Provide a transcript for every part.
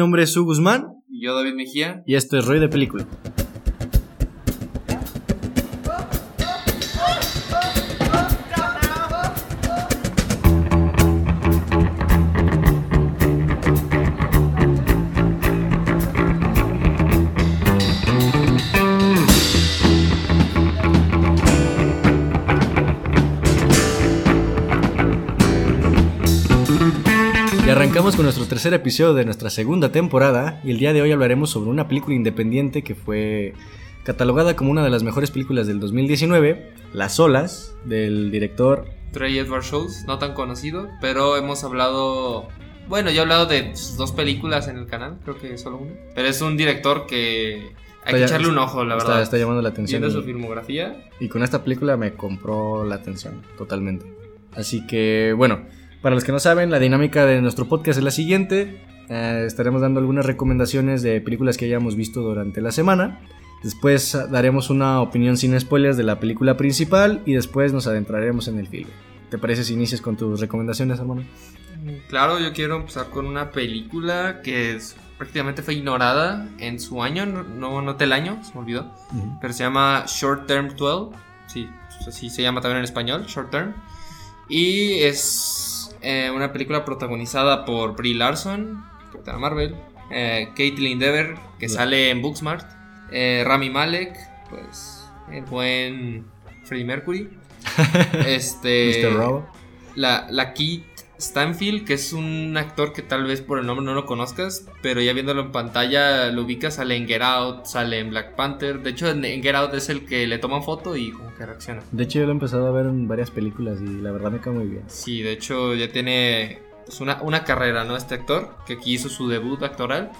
Mi nombre es Su Guzmán. Y yo, David Mejía. Y esto es Roy de Película. Con nuestro tercer episodio de nuestra segunda temporada y el día de hoy hablaremos sobre una película independiente que fue catalogada como una de las mejores películas del 2019, Las Olas, del director Trey Edward Schultz, no tan conocido, pero hemos hablado, bueno, yo he hablado de dos películas en el canal, creo que solo una, pero es un director que hay que echarle un ojo, la verdad. Está, llamando la atención. Viendo su filmografía. Y con esta película me compró la atención, totalmente. Así que, bueno, para los que no saben, la dinámica de nuestro podcast es la siguiente. Eh, estaremos dando algunas recomendaciones de películas que hayamos visto durante la semana. Después daremos una opinión sin spoilers de la película principal y después nos adentraremos en el film. ¿Te parece si inicias con tus recomendaciones, hermano? Claro, yo quiero empezar con una película que prácticamente fue ignorada en su año, no noté el año, se me olvidó, pero se llama Short Term 12, sí, así se llama también en español, Short Term, y es eh, una película protagonizada por Brie Larson, Capitana Marvel, eh, Caitlin Dever, que sale en Booksmart, eh, Rami Malek, pues el buen Freddie Mercury, este, Mr. La, la Kit Stanfield, que es un actor que tal vez por el nombre no lo conozcas, pero ya viéndolo en pantalla lo ubicas, sale en Get Out, sale en Black Panther. De hecho, en Get Out es el que le toman foto y como que reacciona. De hecho, yo lo he empezado a ver en varias películas y la verdad me cae muy bien. Sí, de hecho, ya tiene pues, una, una, carrera, ¿no? Este actor, que aquí hizo su debut actoral.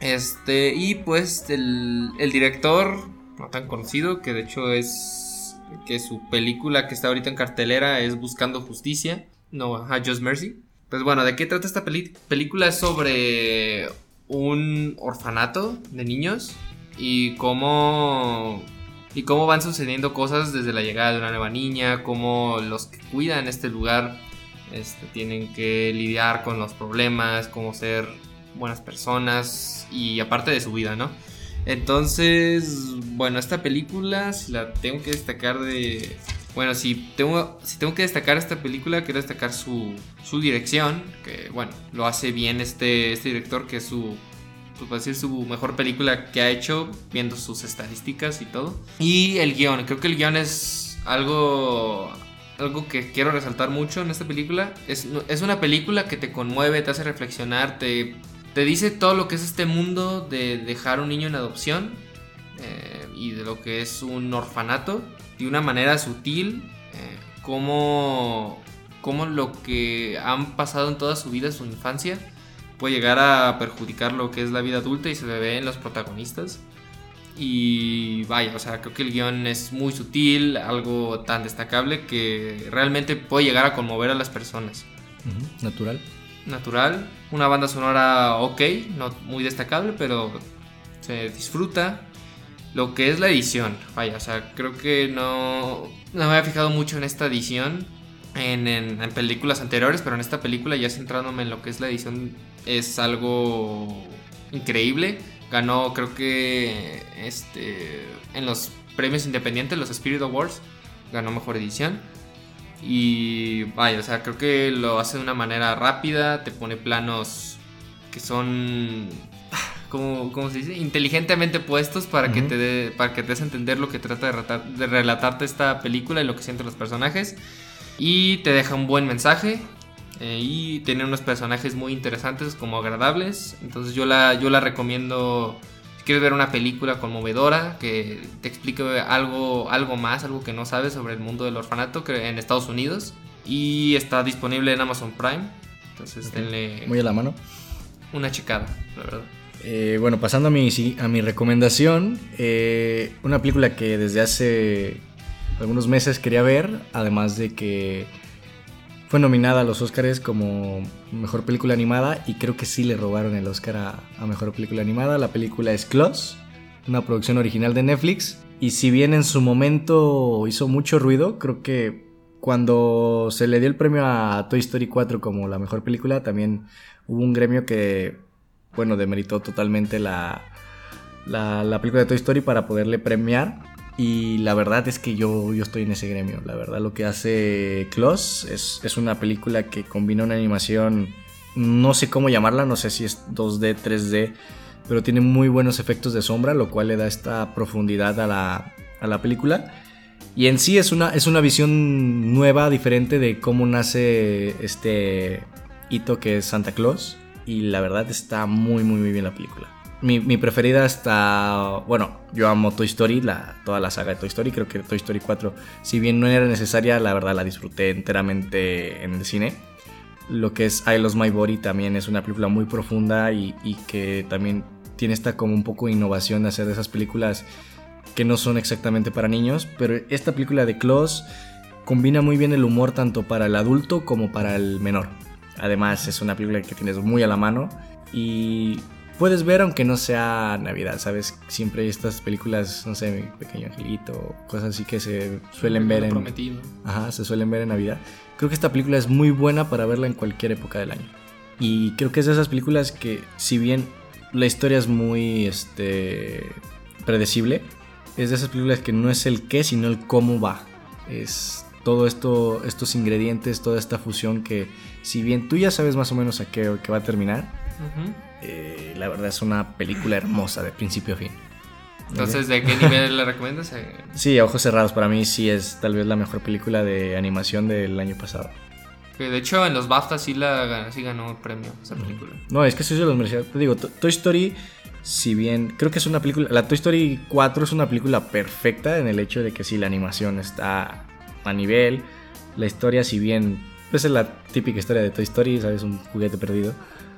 Este, y pues el, el director, no tan conocido, que de hecho es que su película que está ahorita en cartelera es Buscando Justicia no, ajá, Just Mercy. Pues bueno, ¿de qué trata esta película? Es sobre un orfanato de niños y cómo y cómo van sucediendo cosas desde la llegada de una nueva niña, cómo los que cuidan este lugar este, tienen que lidiar con los problemas, cómo ser buenas personas y aparte de su vida, ¿no? Entonces, bueno, esta película, si la tengo que destacar de, bueno, si tengo, si tengo que destacar esta película, quiero destacar su, su dirección, que bueno, lo hace bien este, este director, que es su, pues, decir, su mejor película que ha hecho, viendo sus estadísticas y todo. Y el guion, creo que el guion es algo, algo que quiero resaltar mucho en esta película. Es, es una película que te conmueve, te hace reflexionar, te, te dice todo lo que es este mundo de dejar un niño en adopción eh, y de lo que es un orfanato de una manera sutil eh, cómo, lo que han pasado en toda su vida, su infancia, puede llegar a perjudicar lo que es la vida adulta y se ve en los protagonistas. Y vaya, o sea, creo que el guion es muy sutil, algo tan destacable que realmente puede llegar a conmover a las personas. Natural. Natural. Una banda sonora ok, no muy destacable, pero se disfruta lo que es la edición. Vaya, o sea, creo que no, no me había fijado mucho en esta edición en, en, películas anteriores, pero en esta película ya centrándome en lo que es la edición es algo increíble. Ganó, creo que este, en los premios independientes, los Spirit Awards, ganó mejor edición. Y vaya, o sea, creo que lo hace de una manera rápida, te pone planos que son como, se dice, inteligentemente puestos para, que te para que te des a entender lo que trata de, de relatarte esta película y lo que sienten los personajes. Y te deja un buen mensaje. Eh, y tiene unos personajes muy interesantes como agradables. Entonces yo la, yo la recomiendo si quieres ver una película conmovedora que te explique algo, algo más, algo que no sabes sobre el mundo del orfanato que en Estados Unidos. Y está disponible en Amazon Prime. Entonces denle... Muy a la mano. Una checada, la verdad. Eh, bueno, pasando a mi, recomendación, eh, una película que desde hace algunos meses quería ver, además de que fue nominada a los Oscars como Mejor Película Animada y creo que sí le robaron el Oscar a, Mejor Película Animada. La película es Close, una producción original de Netflix y si bien en su momento hizo mucho ruido, creo que cuando se le dio el premio a Toy Story 4 como la mejor película, también hubo un gremio que bueno, demeritó totalmente la, la, la película de Toy Story para poderle premiar. Y la verdad es que yo, yo estoy en ese gremio. La verdad lo que hace Klaus es, es una película que combina una animación, no sé cómo llamarla, no sé si es 2D, 3D, pero tiene muy buenos efectos de sombra, lo cual le da esta profundidad a la, a la película. Y en sí es una, es una visión nueva, diferente de cómo nace este hito que es Santa Claus. Y la verdad está muy, muy, muy bien la película. Mi, mi preferida está. Bueno, yo amo Toy Story, la, toda la saga de Toy Story. Creo que Toy Story 4, si bien no era necesaria, la verdad la disfruté enteramente en el cine. Lo que es I Lost My Body también es una película muy profunda y, y que también tiene esta como un poco innovación de hacer esas películas que no son exactamente para niños, pero esta película de Klaus combina muy bien el humor tanto para el adulto como para el menor. Además es una película que tienes muy a la mano y puedes ver aunque no sea Navidad, ¿sabes? Siempre hay estas películas, no sé, Mi Pequeño Angelito, cosas así que se suelen ver en... Prometido. Ajá, se suelen ver en Navidad. Creo que esta película es muy buena para verla en cualquier época del año. Y creo que es de esas películas que, si bien la historia es muy este, predecible, es de esas películas que no es el qué, sino el cómo va. Es todo esto, estos ingredientes, toda esta fusión que, si bien tú ya sabes más o menos a qué, qué va a terminar, eh, la verdad es una película hermosa de principio a fin. Entonces, ¿de qué nivel le recomiendas? Eh, Sí, a ojos cerrados, para mí sí es tal vez la mejor película de animación del año pasado. que de hecho, en los BAFTA sí, la, sí ganó premio esa película. No, es que sí se los merecía. Te digo, To- Toy Story, si bien creo que es una película. La Toy Story 4 es una película perfecta en el hecho de que sí, la animación está a nivel. La historia, si bien. Pues es la típica historia de Toy Story, ¿sabes? Un juguete perdido.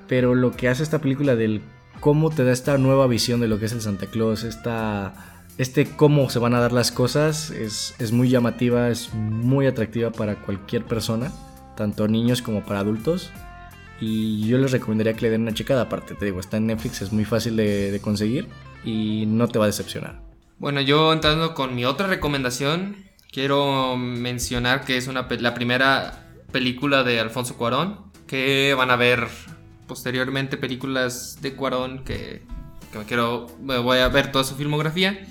Pero lo que hace esta película del cómo te da esta nueva visión de lo que es el Santa Claus, esta. Este cómo se van a dar las cosas es, es muy llamativa, es muy atractiva para cualquier persona, tanto niños como para adultos. Y yo les recomendaría que le den una checada. Aparte, te digo, está en Netflix, es muy fácil de, de conseguir y no te va a decepcionar. Bueno, yo entrando con mi otra recomendación, quiero mencionar que es una, la primera película de Alfonso Cuarón, que van a ver posteriormente películas de Cuarón que, que me quiero, me voy a ver toda su filmografía.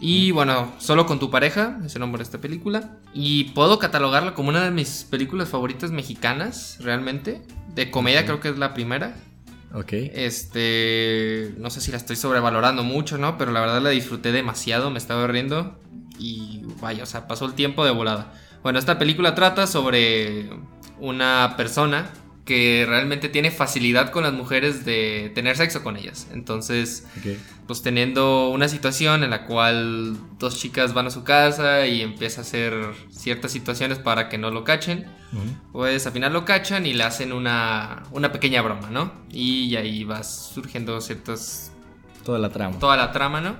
Y bueno, solo con tu pareja, es el nombre de esta película. Y puedo catalogarla como una de mis películas favoritas mexicanas, realmente. De comedia creo que es la primera. Ok. Este, no sé si la estoy sobrevalorando mucho, ¿no? Pero la verdad la disfruté demasiado, me estaba riendo y vaya, o sea, pasó el tiempo de volada. Bueno, esta película trata sobre una persona que realmente tiene facilidad con las mujeres de tener sexo con ellas. Entonces, ok. pues teniendo una situación en la cual dos chicas van a su casa y empieza a hacer ciertas situaciones para que no lo cachen pues al final lo cachan y le hacen una, una pequeña broma, ¿no? Y ahí va surgiendo ciertas... Toda la trama. toda la trama, ¿no?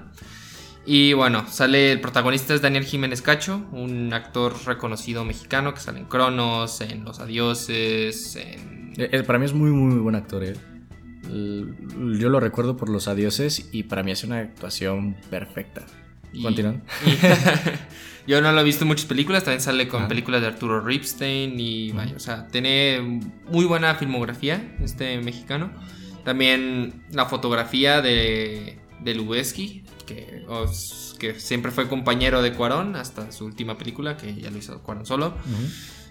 Y bueno, sale el protagonista es Daniel Jiménez Cacho, un actor reconocido mexicano que sale en Cronos, en Los Adioses, en... Eh, eh, para mí es muy, muy, muy buen actor. eh. Yo lo recuerdo por los adioses y para mí hace una actuación perfecta. Continúan. yo no lo he visto en muchas películas, también sale con Ah. películas de Arturo Ripstein y o sea, tiene muy buena filmografía este mexicano. También la fotografía de, de Lubeski, que, os- que siempre fue compañero de Cuarón hasta su última película, que ya lo hizo Cuarón solo.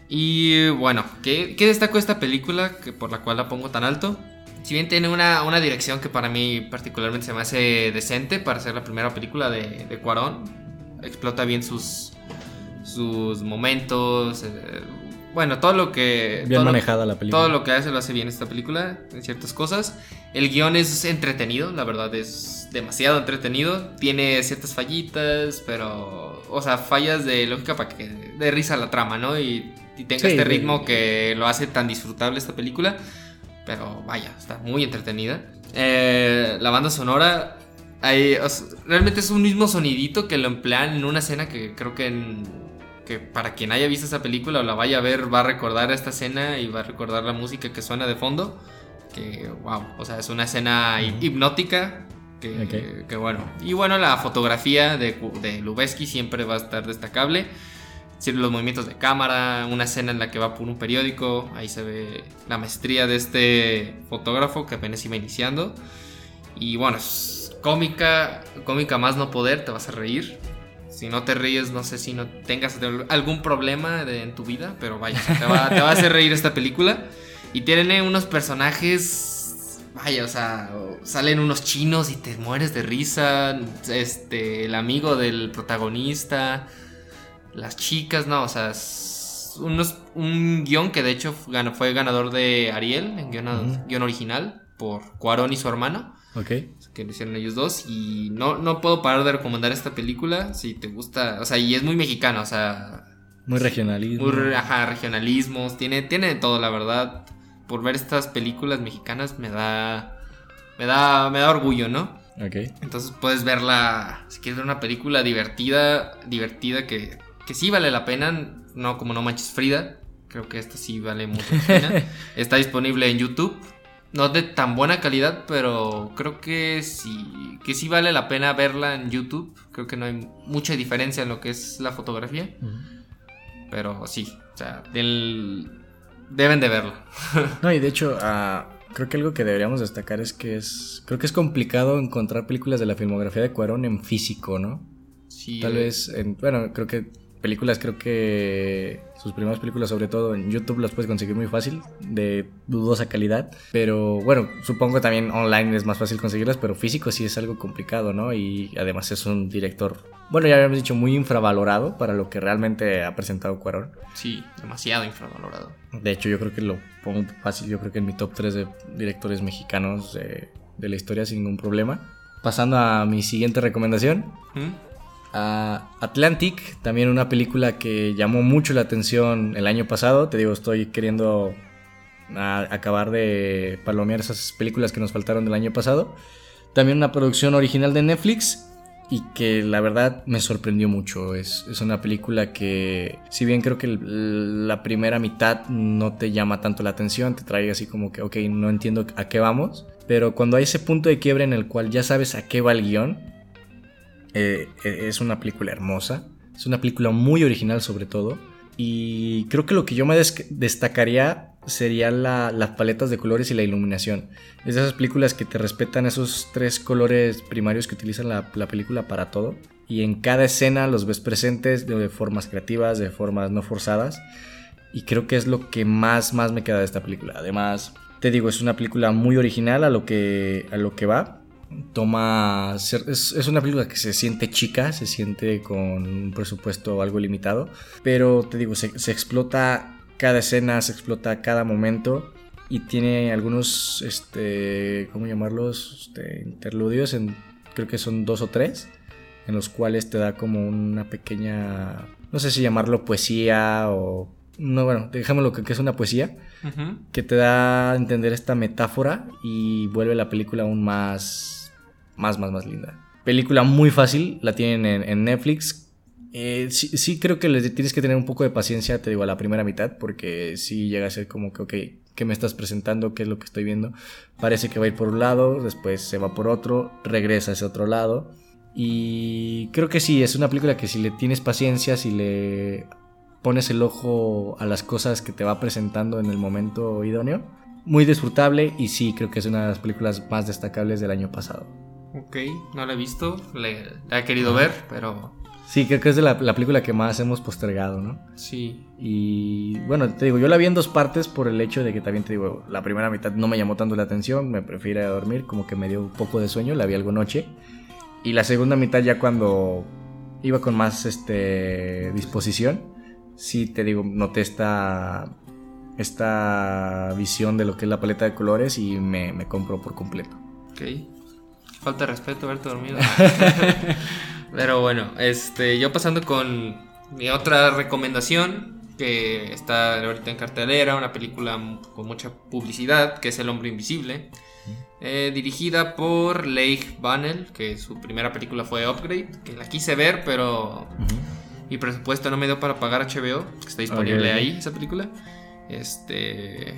Y bueno, ¿qué, qué destaco de esta película que por la cual la pongo tan alto? Si bien tiene una, una dirección que para mí particularmente se me hace decente para ser la primera película de, de Cuarón, explota bien sus, sus momentos, eh, bueno, todo lo que... Bien manejada la película. todo lo que hace lo hace bien esta película, en ciertas cosas. El guion es entretenido, la verdad es demasiado entretenido. Tiene ciertas fallitas, pero... O sea, fallas de lógica para que dé risa la trama, ¿no? Y, y tenga Sí, este ritmo que lo hace tan disfrutable esta película. Pero vaya, está muy entretenida. Eh, la banda sonora... hay- o sea, realmente es un mismo sonidito que lo emplean en una escena que creo que en- que para quien haya visto esa película o la vaya a ver va a recordar esta escena y va a recordar la música que suena de fondo. Que, wow, o sea, es una escena hipnótica. Que, que bueno. Y bueno, la fotografía de, de Lubeski siempre va a estar destacable. los movimientos de cámara, una escena en la que va por un periódico, ahí se ve la maestría de este fotógrafo que apenas iba iniciando. Y bueno, es cómica, cómica más no poder, te vas a reír. Si no te ríes, no sé si no tengas algún problema en tu vida, pero vaya, te va, te va a hacer reír esta película. Y tiene unos personajes, vaya, o sea, salen unos chinos y te mueres de risa. Este, el amigo del protagonista las chicas, no, o sea, es unos, un guion que de hecho fue ganador de Ariel, en guion, original, por Cuarón y su hermano. Ok. Que lo hicieron ellos dos. Y no, no puedo parar de recomendar esta película. Si te gusta. O sea, y es muy mexicana. O sea. Muy regionalismo. Muy, ajá, regionalismos. Tiene, tiene de todo, la verdad. Por ver estas películas mexicanas me da. Me da. Me da orgullo, ¿no? Ok. Entonces puedes verla. Si quieres ver una película divertida. Divertida que que sí vale la pena, no como No Manches Frida, creo que esta sí vale mucho la pena. Está disponible en YouTube, no de tan buena calidad, pero creo que sí, que sí vale la pena verla en YouTube. Creo que no hay mucha diferencia en lo que es la fotografía, pero sí, o sea, deben de verla. no, y de hecho, ah, creo que algo que deberíamos destacar es que es, creo que es complicado encontrar películas de la filmografía de Cuarón en físico, ¿no? Sí. Tal vez, en, bueno, creo que películas creo que sus primeras películas sobre todo en YouTube las puedes conseguir muy fácil, de dudosa calidad, pero bueno, supongo también online es más fácil conseguirlas, pero físico sí es algo complicado, ¿no? Y además es un director, bueno, ya habíamos dicho, muy infravalorado para lo que realmente ha presentado Cuarón. Sí, demasiado infravalorado. De hecho, yo creo que lo pongo fácil, yo creo que en mi top 3 de directores mexicanos de, la historia sin ningún problema. Pasando a mi siguiente recomendación. ¿Mm? Atlantic, también una película que llamó mucho la atención el año pasado. Te digo, estoy queriendo acabar de palomear esas películas que nos faltaron del año pasado. También una producción original de Netflix y que la verdad me sorprendió mucho. Es, una película que, si bien creo que la primera mitad no te llama tanto la atención, te trae así como que, ok, no entiendo a qué vamos, pero cuando hay ese punto de quiebre en el cual ya sabes a qué va el guion, eh, eh, es una película hermosa. Es una película muy original sobre todo. Y creo que lo que yo me destacaría serían las paletas de colores y la iluminación. Es de esas películas que te respetan esos tres colores primarios que utilizan la, película para todo. Y en cada escena los ves presentes de formas creativas, de formas no forzadas. Y creo que es lo que más, más me queda de esta película. Además, te digo, es una película muy original a lo que, a lo que va toma. Es, una película que se siente chica, se siente con un presupuesto algo limitado, pero te digo, se, explota cada escena, se explota cada momento y tiene algunos, este, ¿cómo llamarlos? Este, interludios, en, creo que son dos o tres, en los cuales te da como una pequeña, no sé si llamarlo poesía o... No, bueno, dejémoslo que, que es una poesía, que te da a entender esta metáfora y vuelve la película aún más más, más, más linda. Película muy fácil, la tienen en, Netflix. Eh, sí, creo que les tienes que tener un poco de paciencia, te digo, a la primera mitad, porque sí llega a ser como que, ok, ¿qué me estás presentando? ¿Qué es lo que estoy viendo? Parece que va a ir por un lado, después se va por otro, regresa a ese otro lado. Y creo que sí, es una película que si le tienes paciencia, si le pones el ojo a las cosas que te va presentando en el momento idóneo, muy disfrutable y sí, creo que es una de las películas más destacables del año pasado. Ok, no la he visto, la he querido ver, pero... Sí, creo que es de la, película que más hemos postergado, ¿no? Sí. Y bueno, te digo, yo la vi en dos partes por el hecho de que también te digo, la primera mitad no me llamó tanto la atención, me prefiero dormir, como que me dio un poco de sueño, la vi algo noche. Y la segunda mitad ya cuando iba con más este, disposición, sí te digo, noté esta, esta visión de lo que es la paleta de colores y me, me compró por completo. Ok. Falta de respeto haberte dormido. Pero bueno, este, yo pasando con mi otra recomendación, que está ahorita en cartelera, una película con mucha publicidad, que es El Hombre Invisible, eh, dirigida por Leigh Bannell, que su primera película fue Upgrade, que la quise ver, pero mi presupuesto no me dio para pagar HBO, que está disponible ahí esa película. Este,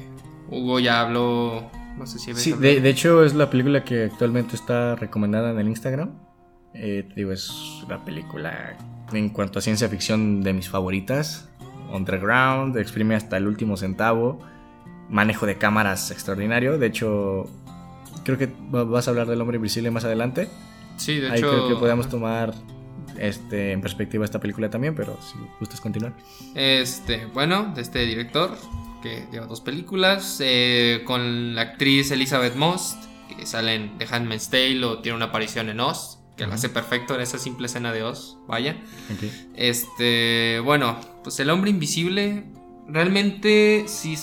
Hugo ya habló no sé si Sí, de, hecho es la película que actualmente está recomendada en el Instagram. Eh, digo, es una película en cuanto a ciencia ficción de mis favoritas. Underground, exprime hasta el último centavo. Manejo de cámaras extraordinario. De hecho, creo que vas a hablar del hombre invisible más adelante. Sí, de Ahí hecho. creo que podemos tomar este, en perspectiva esta película también, pero si gustas continuar. Este, bueno, de este director, que lleva dos películas, eh, con la actriz Elizabeth Moss, que sale en The Handmaid's Tale o tiene una aparición en Oz, que lo Ujú. hace perfecto en esa simple escena de Oz, vaya. Ok. Este, bueno, pues El Hombre Invisible, realmente sí,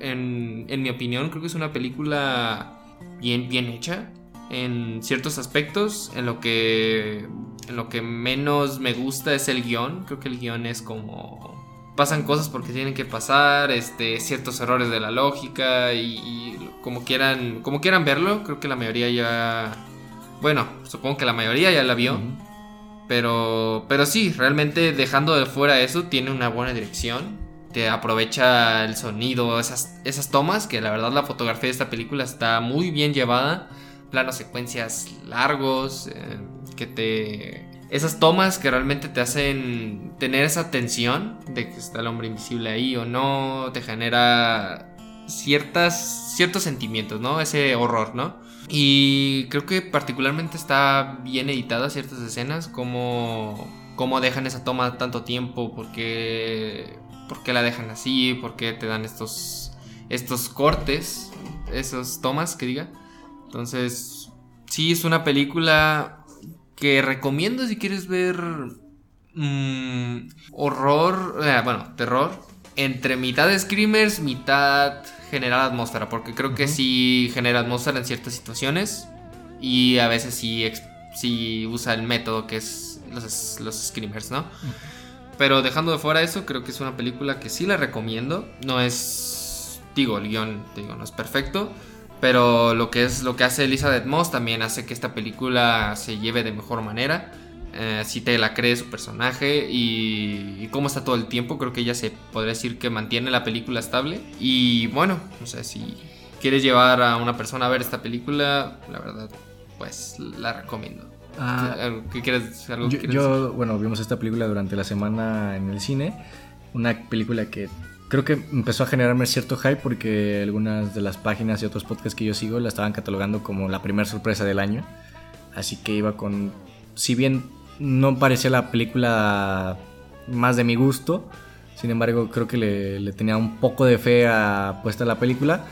en, en mi opinión, creo que es una película bien, bien hecha en ciertos aspectos, en lo que, en lo que menos me gusta es el guion, creo que el guion es como... Pasan cosas porque tienen que pasar, este, ciertos errores de la lógica y, y como quieran, como quieran verlo, creo que la mayoría ya, bueno, supongo que la mayoría ya la vio. Pero, pero sí, realmente dejando de fuera eso, tiene una buena dirección. Te aprovecha el sonido, esas, esas tomas, que la verdad la fotografía de esta película está muy bien llevada. Planos secuencias largos, eh, que te... Esas tomas que realmente te hacen tener esa tensión de que está el hombre invisible ahí o no, te genera ciertas, ciertos sentimientos, ¿no? Ese horror, ¿no? Y creo que particularmente está bien editada ciertas escenas, como cómo dejan esa toma tanto tiempo, porque por qué la dejan así, por qué te dan estos estos cortes, esas tomas que diga. Entonces, sí es una película que recomiendo si quieres ver mm, horror, eh, bueno, terror entre mitad de screamers, mitad generar atmósfera, porque creo que sí genera atmósfera en ciertas situaciones y a veces sí, usa el método que es los, los screamers, ¿no? Pero dejando de fuera eso, creo que es una película que sí la recomiendo. No es, digo, el guion, digo, no es perfecto. Pero lo que es lo que hace Elizabeth Moss también hace que esta película se lleve de mejor manera. Eh, si te la cree su personaje y, y cómo está todo el tiempo, creo que ella se podría decir que mantiene la película estable. Y bueno, no sé si quieres llevar a una persona a ver esta película, la verdad, pues la recomiendo. Ah, ¿Algo- ¿Qué quieres, algo yo, quieres yo, bueno, vimos esta película durante la semana en el cine. Una película que creo que empezó a generarme cierto hype porque algunas de las páginas y otros podcasts que yo sigo la estaban catalogando como la primera sorpresa del año. Así que iba con. Si bien no parecía la película más de mi gusto, sin embargo, creo que le, le tenía un poco de fe a puesta la película.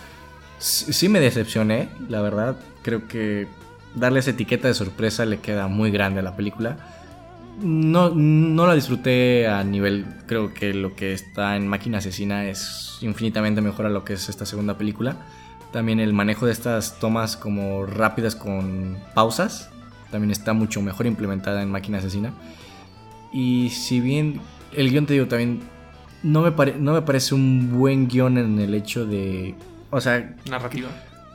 Sí, sí me decepcioné, la verdad. Creo que darle esa etiqueta de sorpresa le queda muy grande a la película. No, no la disfruté a nivel, creo que lo que está en Máquina Asesina es infinitamente mejor a lo que es esta segunda película. También el manejo de estas tomas como rápidas con pausas, también está mucho mejor implementada en Máquina Asesina. Y si bien el guion, te digo, también no me, pare- no me parece un buen guion en el hecho de... O sea, narrativa?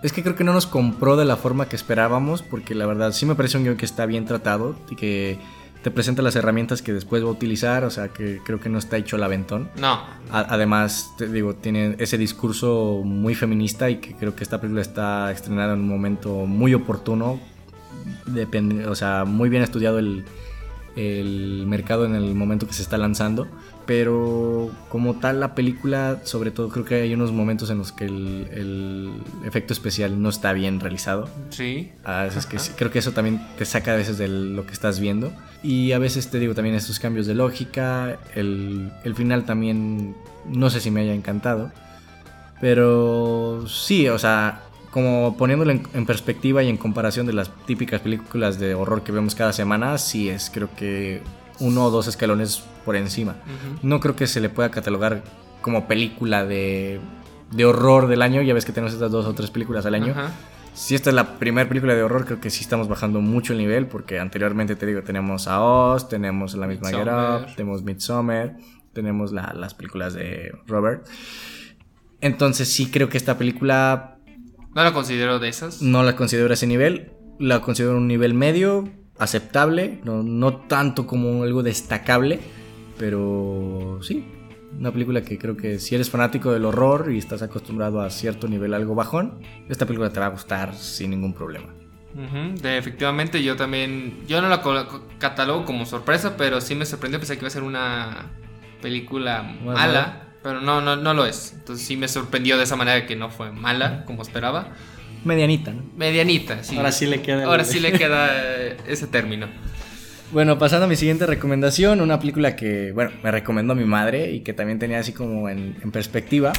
es que creo que no nos compró de la forma que esperábamos, porque la verdad sí me parece un guion que está bien tratado y que te presenta las herramientas que después va a utilizar, o sea que creo que no está hecho al aventón. No, A- Además, te digo, tiene ese discurso muy feminista y que creo que esta película está estrenada en un momento muy oportuno, depende, o sea, muy bien estudiado el, el mercado en el momento que se está lanzando, pero como tal la película, sobre todo creo que hay unos momentos en los que el, el efecto especial no está bien realizado. sí. A veces que Ajá. sí, creo que eso también te saca a veces de lo que estás viendo. Y a veces te digo también estos cambios de lógica. El, el final también no sé si me haya encantado. Pero sí, o sea, como poniéndolo en, en perspectiva y en comparación de las típicas películas de horror que vemos cada semana, sí es creo que uno o dos escalones por encima. No creo que se le pueda catalogar como película de, de horror del año. Ya ves que tenemos estas dos o tres películas al año. Si esta es la primera película de horror, creo que sí estamos bajando mucho el nivel, porque anteriormente te digo, tenemos a Oz, tenemos la misma Get tenemos Midsommar, tenemos la- las películas de Robert. Entonces sí creo que esta película No lo considero de esas. no la considero a ese nivel, la considero un nivel medio, aceptable, no, no tanto como algo destacable, pero sí, una película que creo que si eres fanático del horror y estás acostumbrado a cierto nivel algo bajón, esta película te va a gustar sin ningún problema. de, efectivamente, yo también. Yo no la catalogo como sorpresa, pero sí me sorprendió. Pensé que iba a ser una película mala, pero no, no, no lo es. Entonces sí me sorprendió de esa manera que no fue mala, como esperaba. Medianita, ¿no? Medianita, sí. Ahora sí le queda. Ahora sí le queda ese término. Bueno, pasando a mi siguiente recomendación, una película que, bueno, me recomendó mi madre y que también tenía así como en perspectiva.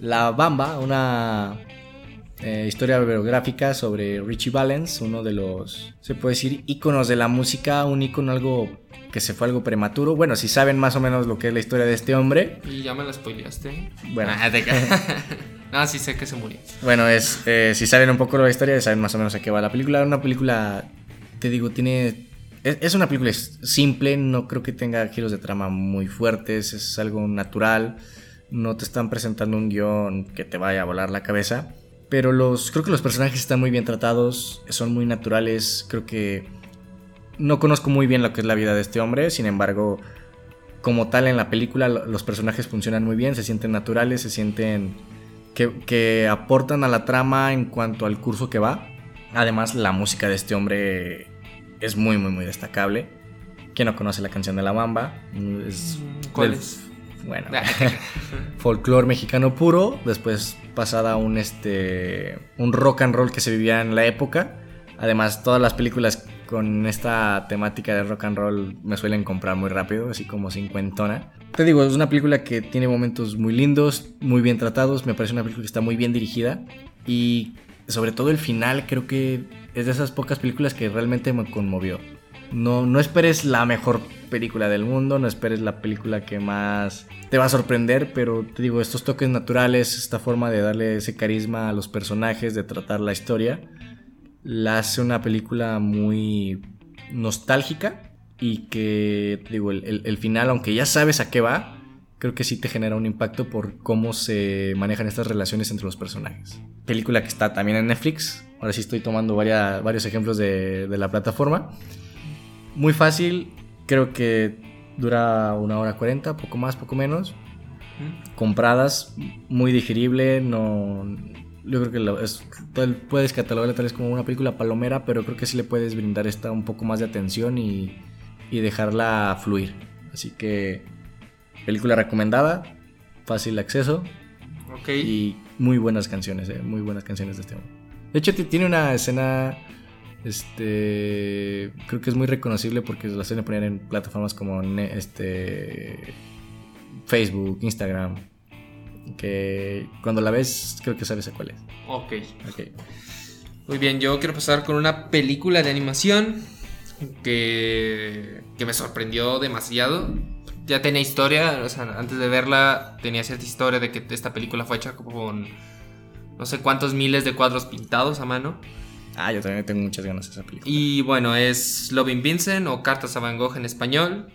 La Bamba, una eh, historia biográfica sobre Richie Valens, uno de los, se puede decir, íconos de la música, un ícono algo que se fue algo prematuro. Bueno, si saben más o menos lo que es la historia de este hombre. Y ya me la spoileaste. Bueno. Ah, sí sé que se murió. Bueno, es, eh, si saben un poco la historia, saben más o menos a qué va la película. Una película, te digo, tiene... Es, una película simple, no creo que tenga giros de trama muy fuertes, es algo natural, no te están presentando un guion que te vaya a volar la cabeza. Pero los, creo que los personajes están muy bien tratados, son muy naturales. Creo que no conozco muy bien lo que es la vida de este hombre, sin embargo, como tal en la película los personajes funcionan muy bien, se sienten naturales, se sienten que, aportan a la trama en cuanto al curso que va. Además, la música de este hombre es muy, muy, muy destacable. ¿Quién no conoce la canción de La Bamba? Es ¿Cuál es? Bueno, folclore mexicano puro, después pasada un este un rock and roll que se vivía en la época. Además, todas las películas con esta temática de rock and roll me suelen comprar muy rápido, así como cincuentona. Te digo, es una película que tiene momentos muy lindos, muy bien tratados, me parece una película que está muy bien dirigida y sobre todo el final creo que es de esas pocas películas que realmente me conmovió. No, no esperes la mejor película del mundo, no esperes la película que más te va a sorprender, pero digo, estos toques naturales, esta forma de darle ese carisma a los personajes, de tratar la historia, la hace una película muy nostálgica y que, digo, el final, aunque ya sabes a qué va, creo que sí te genera un impacto por cómo se manejan estas relaciones entre los personajes. Película que está también en Netflix, ahora sí estoy tomando varios ejemplos de, de la plataforma. Muy fácil, creo que dura una hora cuarenta, poco más, poco menos. Compradas, muy digerible, no... Yo creo que es, puedes catalogarla tal vez como una película palomera, pero creo que sí le puedes brindar esta un poco más de atención y, y dejarla fluir. Así que, película recomendada, fácil acceso. Y muy buenas canciones, eh, muy buenas canciones de este hombre. De hecho, tiene una escena este. Creo que es muy reconocible porque la suelen poner en plataformas como este. Facebook, Instagram. Que cuando la ves, creo que sabes a cuál es. Ok. Muy bien, yo quiero pasar con una película de animación que, que me sorprendió demasiado. Ya tenía historia, o sea, antes de verla tenía cierta historia de que esta película fue hecha con no sé cuántos miles de cuadros pintados a mano. Ah, yo también tengo muchas ganas de esa película. Y bueno, es Loving Vincent o Cartas a Van Gogh en español.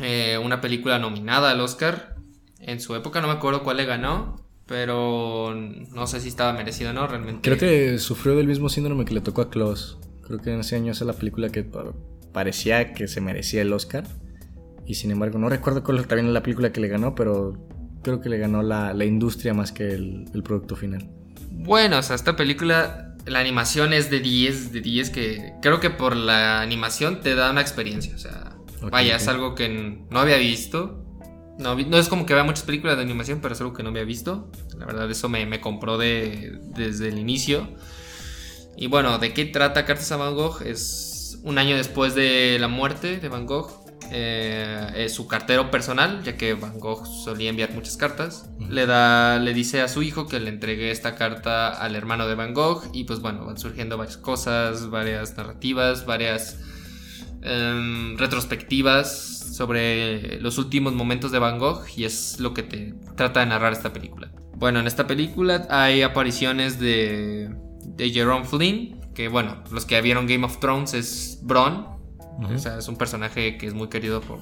Eh, una película nominada al Oscar. En su época no me acuerdo cuál le ganó, pero no sé si estaba merecido o no, realmente. Creo que sufrió del mismo síndrome que le tocó a Klaus. Creo que en ese año es la película que parecía que se merecía el Oscar. Y sin embargo, no recuerdo cuál también la película que le ganó, pero creo que le ganó la, industria más que el, el producto final. Bueno, o sea, esta película la animación es de 10, de 10 que creo que por la animación te da una experiencia, o sea, vaya, es algo que no había visto. No, no, es como que vea muchas películas de animación, pero es algo que no había visto. La verdad, eso me, me compró de, desde el inicio. Y bueno, ¿de qué trata Cartas a Van Gogh? Es un año después de la muerte de Van Gogh. Eh, es su cartero personal, ya que Van Gogh solía enviar muchas cartas. Le da, le dice a su hijo que le entregue esta carta al hermano de Van Gogh y pues bueno, van surgiendo varias cosas, varias narrativas, varias em, retrospectivas sobre los últimos momentos de Van Gogh y es lo que te trata de narrar esta película. Bueno, en esta película hay apariciones de, de Jerome Flynn, que bueno, los que vieron Game of Thrones es Bron, o sea, es un personaje que es muy querido por,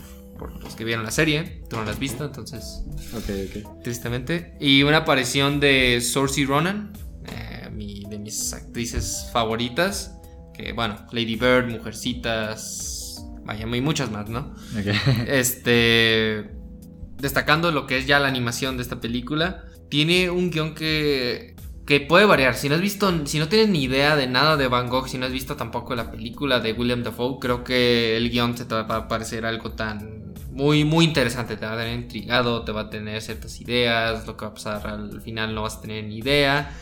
los que vieron la serie. Tú no la has visto, entonces. Ok, ok. Tristemente. Y una aparición de Saoirse Ronan, eh, de mis actrices favoritas. Que bueno, Lady Bird, Mujercitas. Vaya, hay muchas más, ¿no? Este. Destacando lo que es ya la animación de esta película. Tiene un guion que que puede variar. Si no has visto, si no tienes ni idea de nada de Van Gogh, si no has visto tampoco la película de William Dafoe, creo que el guion te va a parecer algo tan muy, muy interesante. Te va a tener intrigado, te va a tener ciertas ideas, lo que va a pasar al final no vas a tener ni idea.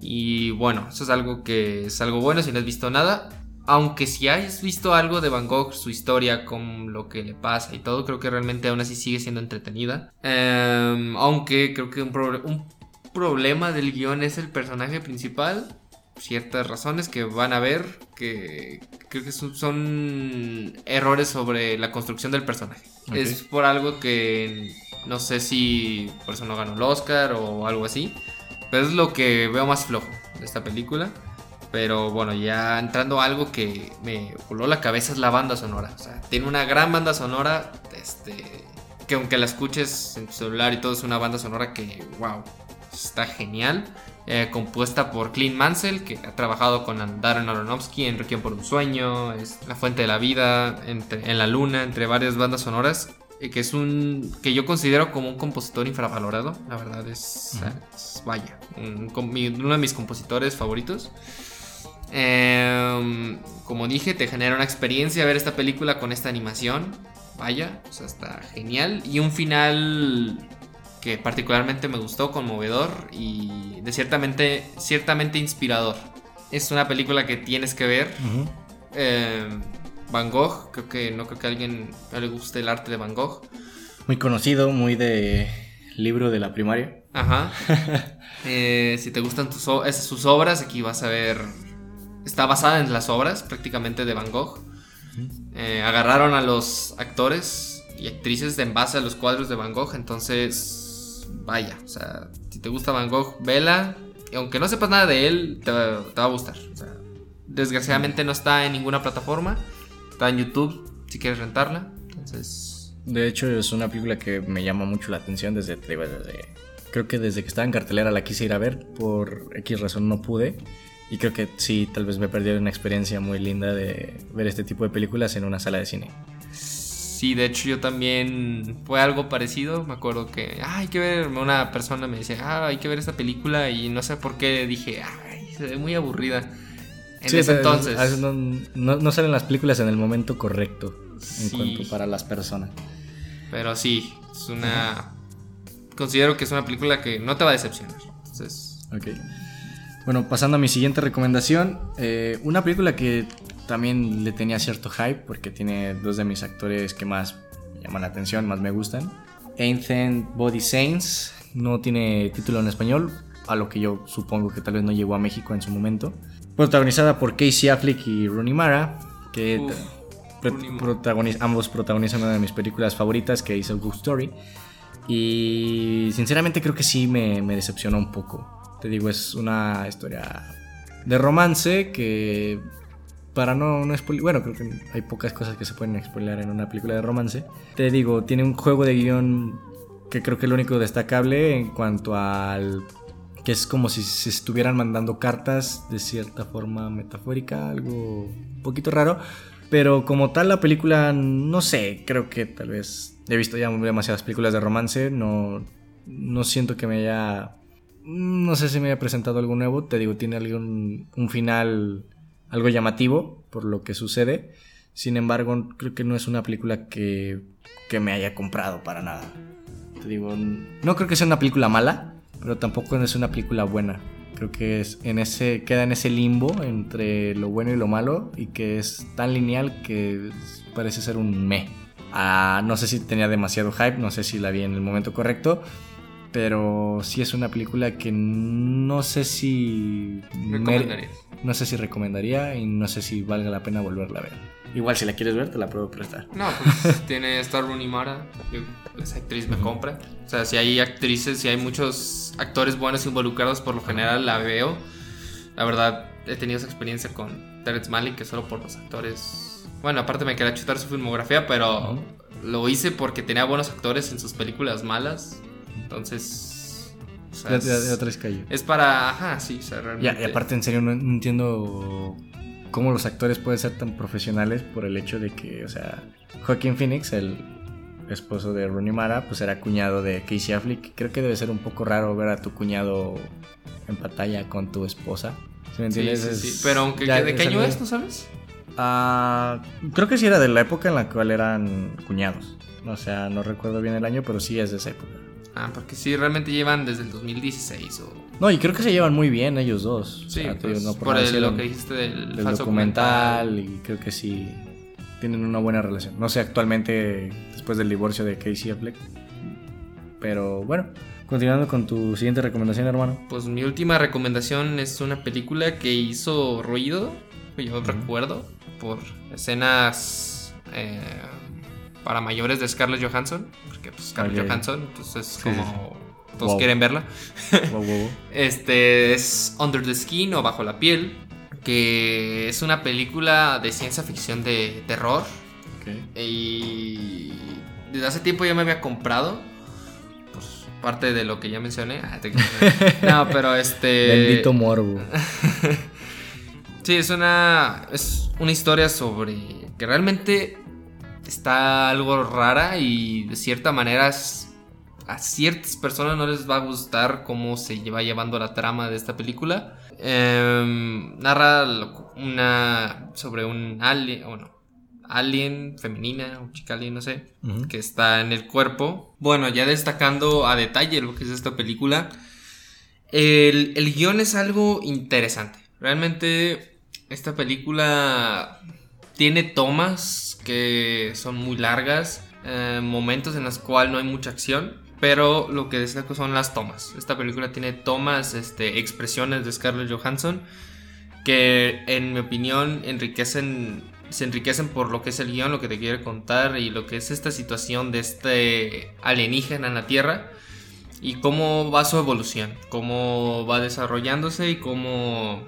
Y bueno, eso es algo que es algo bueno si no has visto nada. Aunque si hayas visto algo de Van Gogh, su historia, con lo que le pasa y todo, creo que realmente aún así sigue siendo entretenida. Em, aunque creo que un, un problema del guion es el personaje principal. Ciertas razones que van a ver que creo que son, errores sobre la construcción del personaje. Es por algo que no sé si por eso no ganó el Oscar o algo así. Pero es lo que veo más flojo de esta película. Pero bueno, ya entrando a algo que me voló la cabeza es la banda sonora. O sea, tiene una gran banda sonora. Este. Que aunque la escuches en tu celular y todo, es una banda sonora que, wow, está genial. Eh, compuesta por Clint Mansell, que ha trabajado con Darren Aronofsky en Requiem por un sueño, es La Fuente de la Vida, entre, En la Luna, entre varias bandas sonoras. Eh, que es un. que yo considero como un compositor infravalorado. La verdad es. vaya. uno de mis compositores favoritos. Em, como dije, te genera una experiencia ver esta película con esta animación. Vaya, o sea, está genial. Y un final que particularmente me gustó, conmovedor y de ciertamente, ciertamente inspirador. Es una película que tienes que ver. Em, Van Gogh, creo que no creo que a alguien le guste el arte de Van Gogh. Muy conocido, muy de libro de la primaria. Ajá. Eh, si te gustan sus obras, aquí vas a ver. Está basada en las obras prácticamente de Van Gogh. Eh, agarraron a los actores y actrices en base a los cuadros de Van Gogh, entonces vaya, o sea, si te gusta Van Gogh, vela. Y aunque no sepas nada de él, te va, a gustar. desgraciadamente no está en ninguna plataforma. Está en YouTube si quieres rentarla. Entonces. De hecho, es una película que me llama mucho la atención desde, creo que desde que estaba en cartelera la quise ir a ver. Por X razón no pude. Y creo que sí, tal vez me perdí una experiencia muy linda de ver este tipo de películas en una sala de cine. Sí, de hecho yo también fue algo parecido. Me acuerdo que, ah, hay que ver, una persona me decía, ah, hay que ver esta película y no sé por qué dije, ay, se ve muy aburrida. En ese entonces. No, salen las películas en el momento correcto en cuanto para las personas. Pero sí, es una... Considero que es una película que no te va a decepcionar. Entonces... Ok. Bueno, pasando a mi siguiente recomendación, eh, una película que también le tenía cierto hype porque tiene dos de mis actores que más me llaman la atención, más me gustan. Ancient Body Saints no tiene título en español, a lo que yo supongo que tal vez no llegó a México en su momento. Protagonizada por Casey Affleck y Rooney Mara, que ambos protagonizan una de mis películas favoritas, que hizo Good Story. Y sinceramente creo que sí me, me decepcionó un poco. Te digo, es una historia de romance que para no, no Bueno, creo que hay pocas cosas que se pueden spoiler en una película de romance. Te digo, tiene un juego de guion que creo que es lo único destacable en cuanto al. que es como si se estuvieran mandando cartas de cierta forma metafórica, algo un poquito raro. Pero como tal, la película, no sé, creo que tal vez. He visto ya demasiadas películas de romance, no, no siento que me haya. No sé si me haya presentado algo nuevo. Te digo, tiene algún un final algo llamativo por lo que sucede. Sin embargo, creo que no es una película que, que me haya comprado para nada. Te digo, no creo que sea una película mala, pero tampoco es una película buena. Creo que es en ese, queda en ese limbo entre lo bueno y lo malo y que es tan lineal que parece ser un me. Ah, no sé si tenía demasiado hype, no sé si la vi en el momento correcto, pero sí es una película que no sé si no sé si recomendaría y no sé si valga la pena volverla a ver. Igual si la quieres ver te la puedo prestar. No, pues tiene Star Rooney Mara, esa actriz me compra. O sea, si hay actrices, si hay muchos actores buenos involucrados, por lo general la veo. La verdad, he tenido esa experiencia con Terrence Malick, que solo por los actores. Bueno, aparte me quería chutar su filmografía, pero lo hice porque tenía buenos actores en sus películas malas. Entonces. O sea, es, otra Es para. Ajá, sí, y aparte, en serio, no, entiendo cómo los actores pueden ser tan profesionales por el hecho de que, o sea, Joaquín Phoenix, el esposo de Rooney Mara, pues era cuñado de Casey Affleck. Creo que debe ser un poco raro ver a tu cuñado en pantalla con tu esposa. ¿Sí me entiendes? sí, Es- sí. Pero aunque, ya ¿de qué año es? ¿No sabes? Ah, creo que sí era de la época en la cual eran cuñados. O sea, no recuerdo bien el año, pero sí es de esa época. Ah, porque sí, realmente llevan desde el 2016 o... No, y creo que se llevan muy bien ellos dos. O Sí, sea, pues, no por nada el- lo que dijiste del, del falso documental, documental. y creo que sí tienen una buena relación. No sé actualmente después del divorcio de Casey Affleck. Pero bueno, continuando con tu siguiente recomendación, hermano. Pues mi última recomendación es una película que hizo ruido, yo recuerdo, por escenas eh, para mayores de Scarlett Johansson, porque pues Scarlett. Johansson, entonces Sí, como todos Wow. quieren verla. Wow, wow. Este es Under the Skin o Bajo la Piel, que es una película de ciencia ficción de terror. Y desde hace tiempo ya me había comprado. Pues parte de lo que ya mencioné. Ah, No, pero este. Bendito morbo. Sí, es una. Es una historia sobre. que realmente está algo rara y de cierta manera a ciertas personas no les va a gustar cómo se lleva llevando la trama de esta película. Em, narra una. sobre un alien. Bueno, alien femenina o chica alien, no sé que está en el cuerpo. Bueno, ya destacando a detalle lo que es esta película, el, el guion es algo interesante. Realmente esta película tiene tomas que son muy largas, eh, momentos en los cuales no hay mucha acción. Pero lo que destaco son las tomas. Esta película tiene tomas, este, expresiones de Scarlett Johansson que en mi opinión enriquecen se enriquecen por lo que es el guion, lo que te quiere contar y lo que es esta situación de este alienígena en la Tierra y cómo va su evolución, cómo va desarrollándose y cómo,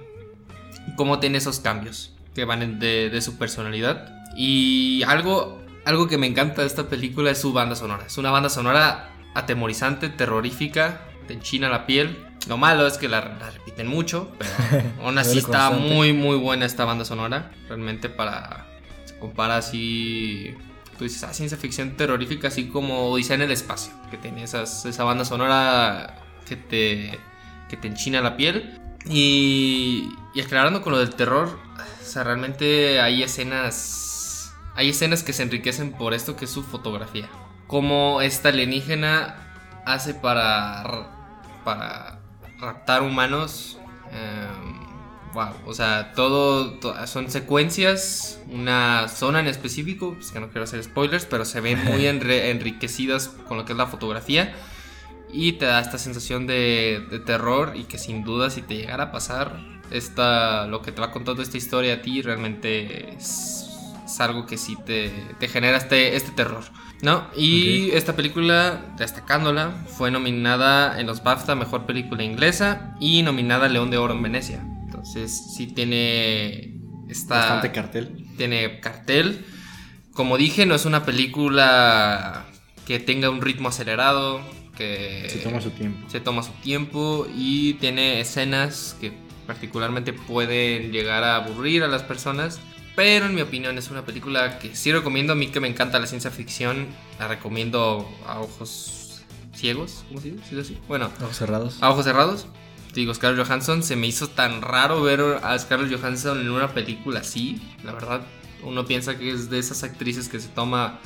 cómo tiene esos cambios que van de, de su personalidad. Y algo, algo que me encanta de esta película es su banda sonora. Es una banda sonora atemorizante, terrorífica, te enchina la piel. Lo malo es que la, la repiten mucho, pero aún así está muy, muy buena esta banda sonora. Realmente para... Se compara así... Tú dices, ah, ciencia ficción terrorífica, así como Odisea en el espacio, que tiene esas, esa banda sonora que te, que te enchina la piel. Y, y aclarando con lo del terror, o sea, realmente hay escenas. Hay escenas que se enriquecen por esto que es su fotografía. Como esta alienígena hace para. ra- para raptar humanos. wow, o sea, todo, to- son secuencias, una zona en específico, pues que no quiero hacer spoilers, pero se ven muy enre- enriquecidas con lo que es la fotografía y te da esta sensación de, de terror y que sin duda si te llegara a pasar esta, lo que te va contando esta historia a ti realmente es, es algo que sí te, te genera este, este terror. ¿No? Y esta película, destacándola, fue nominada en los BAFTA Mejor Película Inglesa y nominada León de Oro en Venecia. Entonces sí tiene esta, Bastante cartel. tiene cartel. Como dije, no es una película que tenga un ritmo acelerado, que Se toma su tiempo. se toma su tiempo y tiene escenas que particularmente pueden llegar a aburrir a las personas. Pero en mi opinión es una película que sí recomiendo. A mí que me encanta la ciencia ficción, la recomiendo a ojos ciegos. ¿Cómo se dice? ¿Sí es así? Bueno, Ojos cerrados. a ojos cerrados. Digo, Scarlett Johansson, se me hizo tan raro ver a Scarlett Johansson en una película así. La verdad, uno piensa que es de esas actrices que se toma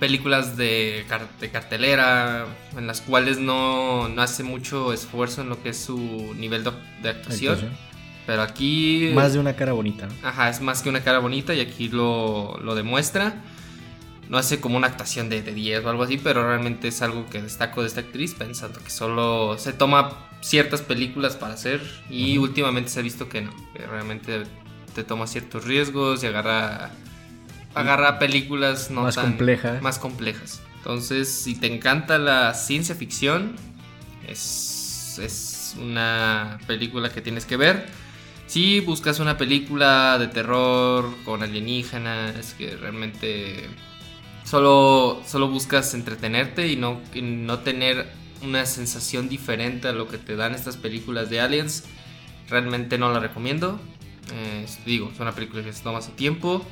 películas de, car- de cartelera, en las cuales no, no hace mucho esfuerzo en lo que es su nivel de, de actuación. Actuación. Pero aquí... Más de una cara bonita, ¿no? Ajá, es más que una cara bonita y aquí lo, lo demuestra. No hace como una actuación de, de 10 o algo así, pero realmente es algo que destaco de esta actriz, pensando que solo se toma ciertas películas para hacer y Ujú. últimamente se ha visto que no, que realmente te toma ciertos riesgos y agarra, agarra películas no más tan compleja. más complejas. Entonces, si te encanta la ciencia ficción, es, es una película que tienes que ver. Si buscas una película de terror con alienígenas que realmente solo, solo buscas entretenerte y no, y no tener una sensación diferente a lo que te dan estas películas de aliens, realmente no la recomiendo. Eh, digo, es una película que se toma su tiempo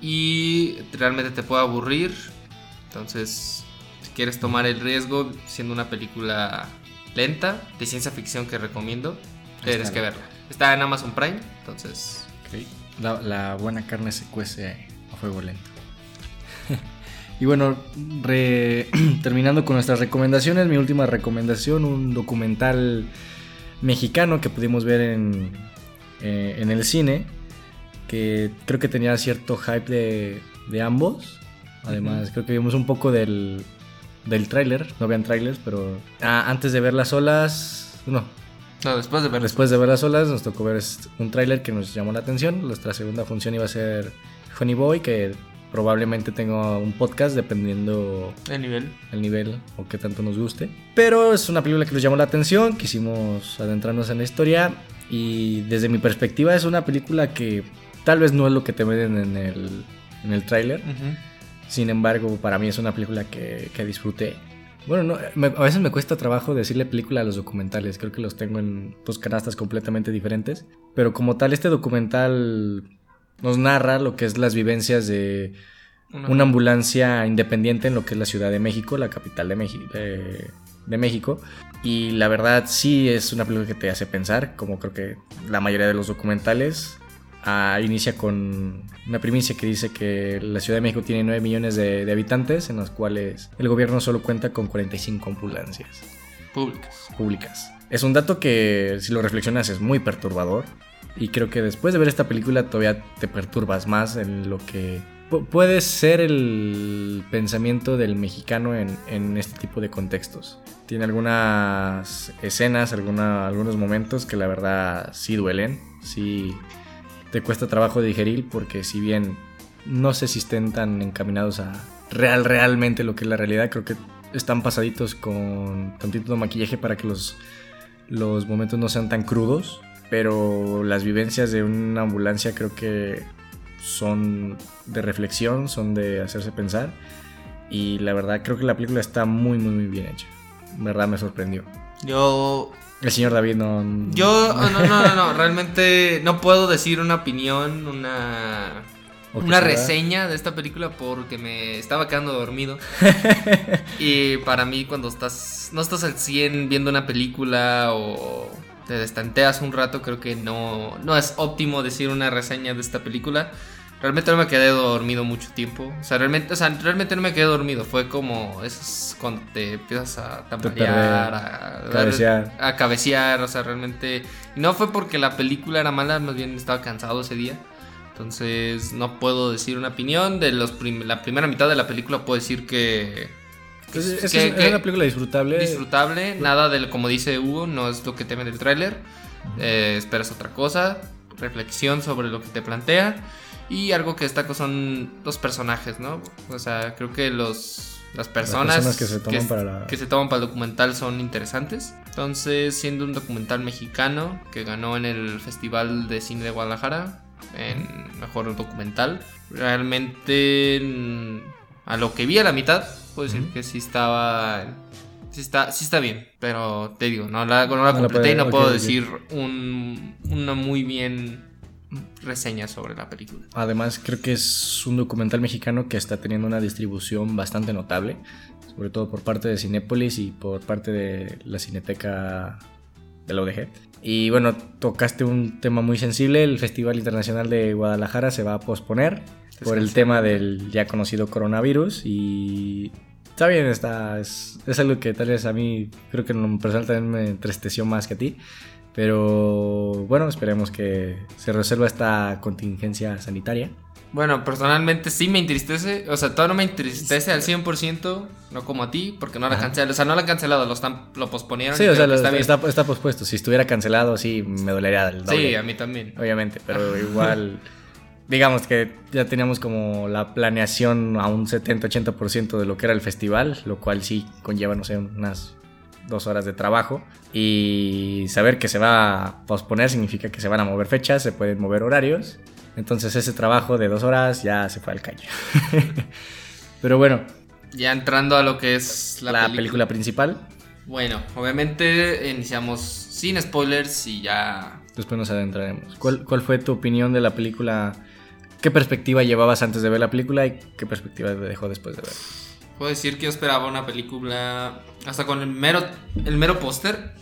y realmente te puede aburrir. Entonces, si quieres tomar el riesgo, siendo una película lenta, de ciencia ficción que recomiendo. Tienes que verla. Está en Amazon Prime, entonces... La, la buena carne se cuece a fuego lento. y bueno, re- terminando con nuestras recomendaciones, mi última recomendación, un documental mexicano que pudimos ver en, eh, en el cine, que creo que tenía cierto hype de, de ambos. Además, creo que vimos un poco del, del tráiler, no vean trailers, pero ah, antes de ver las olas, no, No, después de verla. Después de ver las olas, nos tocó ver un tráiler que nos llamó la atención. Nuestra segunda función iba a ser Honey Boy, que probablemente tenga un podcast dependiendo El nivel. el nivel o qué tanto nos guste. Pero es una película que nos llamó la atención, quisimos adentrarnos en la historia y desde mi perspectiva es una película que tal vez no es lo que te ven en el, en el tráiler. Sin embargo, para mí es una película que, que disfruté. Bueno, no, me- a veces me cuesta trabajo decirle película a los documentales. Creo que los tengo en dos canastas completamente diferentes. Pero como tal, este documental nos narra lo que es las vivencias de Una- una ambulancia independiente en lo que es la Ciudad de México, la capital de, México de, de México. Y la verdad sí es una película que te hace pensar, como creo que la mayoría de los documentales. Ah, inicia con una primicia que dice que la Ciudad de México tiene 9 millones de, de habitantes, en los cuales el gobierno solo cuenta con 45 ambulancias Públicas. públicas. Es un dato que, si lo reflexionas, es muy perturbador. Y creo que después de ver esta película todavía te perturbas más en lo que pu- puede ser el pensamiento del mexicano en, en este tipo de contextos. Tiene algunas escenas, alguna- algunos momentos que la verdad sí duelen, sí te cuesta trabajo digerir porque si bien no sé si estén tan encaminados a real realmente lo que es la realidad, creo que están pasaditos con tantito de maquillaje para que los, los momentos no sean tan crudos, pero las vivencias de una ambulancia creo que son de reflexión, son de hacerse pensar y la verdad creo que la película está muy muy muy bien hecha. Verdad me sorprendió. Yo. El señor David no... Yo. oh, No, no, no, no. Realmente no puedo decir una opinión, una. ¿O qué Una reseña de esta película porque me estaba quedando dormido. y para mí cuando estás no estás al 100 viendo una película o te destanteas un rato, creo que no, no es óptimo decir una reseña de esta película. Realmente no me quedé dormido mucho tiempo. O sea, realmente, o sea, realmente no me quedé dormido. Fue como es cuando te empiezas a tambalear, a, cabecear. a cabecear. O sea, realmente. No fue porque la película era mala, más bien estaba cansado ese día. Entonces no puedo decir una opinión. De los prim- la primera mitad de la película puedo decir que... que- Es, es- que- es que una película disfrutable. disfrutable. Nada de lo- como dice Hugo, no es lo que te ven el tráiler. Eh, esperas otra cosa. Reflexión sobre lo que te plantea. Y algo que destaco son los personajes, ¿no? O sea, creo que los... Las personas, personas que se toman para la- que se toman para el documental son interesantes. Entonces, siendo un documental mexicano que ganó en el Festival de Cine de Guadalajara, en mejor documental, realmente mm, a lo que vi a la mitad, puedo decir que sí estaba. Sí está, sí está bien, pero te digo, no la, no la No la completé y no puedo decir un- una muy bien reseña sobre la película. Además, creo que es un documental mexicano que está teniendo una distribución bastante notable, sobre todo por parte de Cinépolis y por parte de la Cineteca de la UDG. Y bueno, tocaste un tema muy sensible, el Festival Internacional de Guadalajara se va a posponer por el tema del ya conocido coronavirus y está bien, está, es, es algo que tal vez a mí creo que en lo personal también me entristeció más que a ti. Pero bueno, esperemos que se resuelva esta contingencia sanitaria. Bueno, personalmente sí me entristece, o sea, todavía no me entristece al 100%, no como a ti, porque no la cancelaron, o sea, no la han cancelado, lo, están, lo posponieron. Sí, o sea, lo- está está, bien. está, pospuesto. Si estuviera cancelado, sí, me dolería el doble. Sí, a mí también. Obviamente, pero igual, digamos que ya teníamos como la planeación a un 70-80% de lo que era el festival, lo cual sí conlleva, no sé, unas dos horas de trabajo. Y saber que se va a posponer significa que se van a mover fechas, se pueden mover horarios. Entonces ese trabajo de dos horas ya se fue al caño. pero bueno, Ya entrando a lo que es la, la, película. película principal, Bueno, obviamente iniciamos sin spoilers y ya... después nos adentraremos. ¿Cuál, ¿Cuál fue tu opinión de la película? ¿Qué perspectiva llevabas antes de ver la película y qué perspectiva te dejó después de ver? Puedo decir que yo esperaba una película hasta con el mero, el mero póster.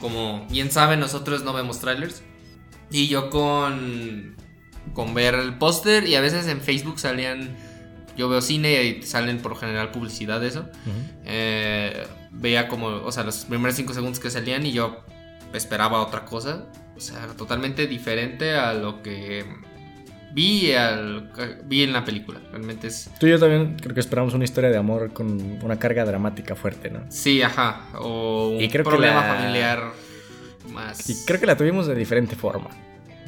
Como bien saben, nosotros no vemos trailers. Y yo con, con ver el póster y a veces en Facebook salían, yo veo cine y salen por general publicidad de eso. Eh, veía como, o sea, los primeros 5 segundos que salían y yo esperaba otra cosa. O sea, totalmente diferente a lo que vi, al, vi en la película. Realmente es. Tú y yo también creo que esperamos una historia de amor con una carga dramática fuerte, ¿no? Sí, ajá. O un problema familiar más. Y creo que la tuvimos de diferente forma.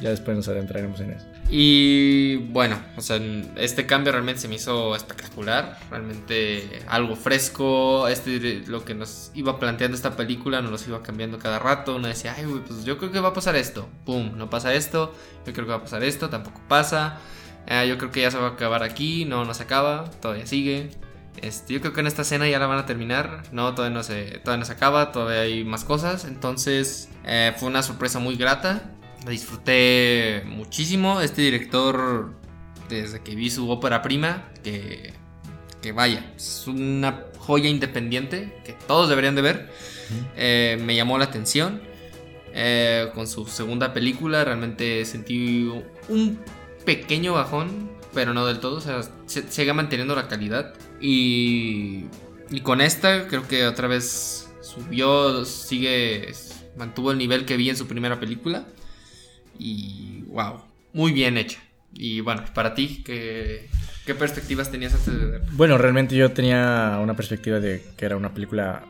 Ya después nos adentraremos en eso. Y bueno, o sea, este cambio realmente se me hizo espectacular. Realmente algo fresco. Este, lo que nos iba planteando esta película nos iba cambiando cada rato. Uno decía, ay, pues yo creo que va a pasar esto. Pum, no pasa esto. Yo creo que va a pasar esto, tampoco pasa. Ah, yo creo que ya se va a acabar aquí. No, no se acaba. Todavía sigue. Este, yo creo que en esta escena ya la van a terminar. No, todavía no se, todavía no se acaba. Todavía hay más cosas. Entonces, eh, fue una sorpresa muy grata. La disfruté muchísimo. Este director, desde que vi su ópera prima, que, que vaya, es una joya independiente que todos deberían de ver. Eh, me llamó la atención. Eh, con su segunda película realmente sentí un pequeño bajón, pero no del todo. O sea, se, sigue manteniendo la calidad. Y, y con esta creo que otra vez subió, sigue, mantuvo el nivel que vi en su primera película. Y wow, muy bien hecha. Y bueno, para ti, ¿qué, ¿qué, perspectivas tenías antes de ver? Bueno, realmente yo tenía una perspectiva de que era una película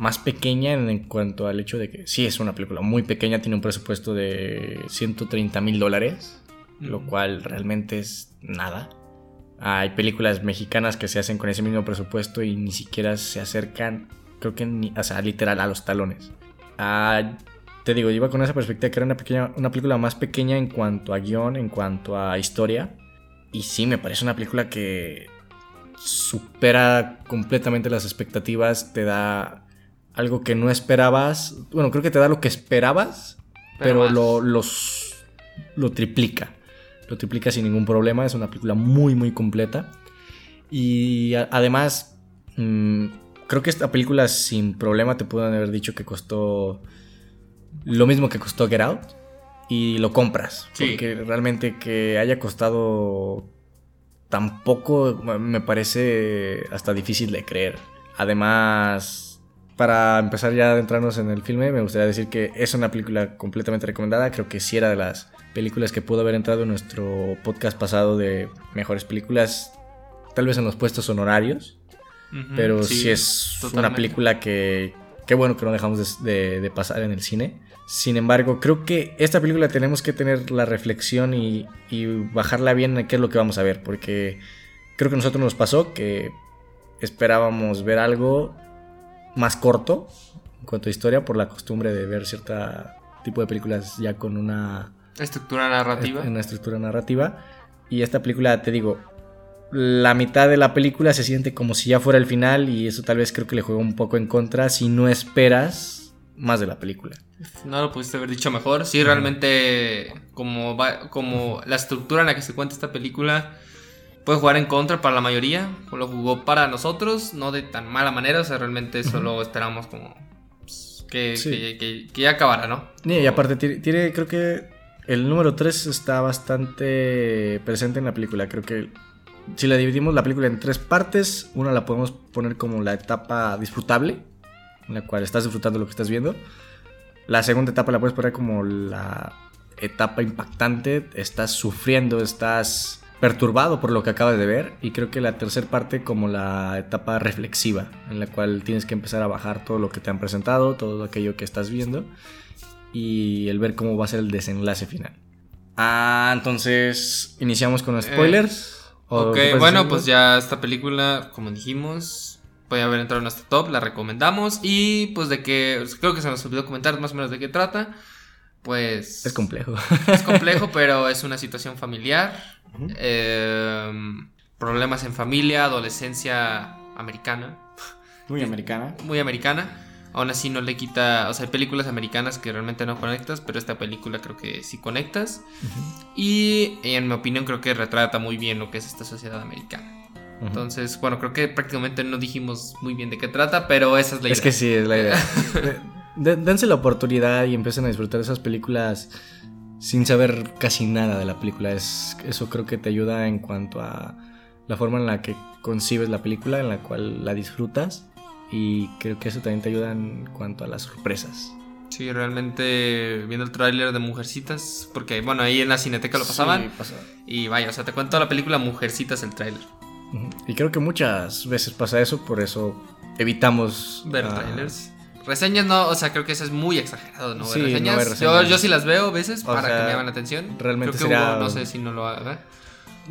más pequeña en cuanto al hecho de que sí es una película muy pequeña, tiene un presupuesto de 130 mil dólares, lo cual realmente es nada. Hay películas mexicanas que se hacen con ese mismo presupuesto y ni siquiera se acercan, creo que ni, o sea, literal a los talones. Ah, te digo, iba con esa perspectiva que era una, pequeña, una película más pequeña en cuanto a guion, en cuanto a historia. Y sí, me parece una película que supera completamente las expectativas, te da algo que no esperabas. Bueno, creo que te da lo que esperabas, pero, lo, los, lo triplica. Lo triplica sin ningún problema. Es una película muy, muy completa. Y además, mm, creo que esta película sin problema te pueden haber dicho que costó lo mismo que costó Get Out y lo compras. Porque realmente que haya costado tampoco me parece hasta difícil de creer. Además, para empezar ya a adentrarnos en el filme, me gustaría decir que es una película completamente recomendada. Creo que sí era de las películas que pudo haber entrado en nuestro podcast pasado de mejores películas, tal vez en los puestos honorarios. pero sí, es una película que, qué bueno que no dejamos de pasar en el cine. Sin embargo, creo que esta película tenemos que tener la reflexión y, bajarla bien en qué es lo que vamos a ver, porque creo que a nosotros nos pasó que esperábamos ver algo más corto en cuanto a historia por la costumbre de ver cierto tipo de películas ya con una estructura narrativa. Una estructura narrativa. Y esta película, te digo, la mitad de la película se siente como si ya fuera el final y eso tal vez creo que le juega un poco en contra si no esperas más de la película. No lo pudiste haber dicho mejor. Sí, realmente como, como la estructura en la que se cuenta esta película puede jugar en contra para la mayoría. Lo jugó para nosotros, no de tan mala manera. O sea, realmente solo esperamos como pues, que, ya acabara, ¿no? Y, aparte tiene, creo que el número 3 está bastante presente en la película. Creo que si la dividimos la película en tres partes, una la podemos poner como la etapa disfrutable en la cual estás disfrutando lo que estás viendo. La segunda etapa la puedes poner como la etapa impactante, estás sufriendo, estás perturbado por lo que acabas de ver y creo que la tercera parte como la etapa reflexiva en la cual tienes que empezar a bajar todo lo que te han presentado, todo aquello que estás viendo y el ver cómo va a ser el desenlace final. Ah, entonces iniciamos con spoilers. Eh, ok, bueno, pues ya esta película, como dijimos, puede haber entrado en nuestro top, la recomendamos. Y pues de que, creo que se nos olvidó comentar más o menos de qué trata. Pues... Es complejo. Es complejo, pero es una situación familiar. Em, problemas en familia, adolescencia americana. Muy americana. Muy americana. Aún así no le quita, o sea, hay películas americanas que realmente no conectas, pero esta película creo que sí conectas. Y en mi opinión creo que retrata muy bien lo que es esta sociedad americana. Entonces, bueno, creo que prácticamente no dijimos muy bien de qué trata, pero esa es la idea. Es que sí, es la idea. dense la oportunidad y empiecen a disfrutar esas películas sin saber casi nada de la película. Es, eso creo que te ayuda en cuanto a la forma en la que concibes la película, en la cual la disfrutas. Y creo que eso también te ayuda en cuanto a las sorpresas. Sí, realmente viendo el tráiler de Mujercitas, porque bueno, ahí en la cineteca lo pasaban. Y vaya, o sea, te cuento la película Mujercitas el tráiler. Y creo que muchas veces pasa eso, por eso evitamos ver trailers. Reseñas no, o sea, creo que eso es muy exagerado, ¿no? Sí, reseñas. Yo, yo sí las veo a veces para que me llamen la atención. Realmente creo no sé si no lo haga.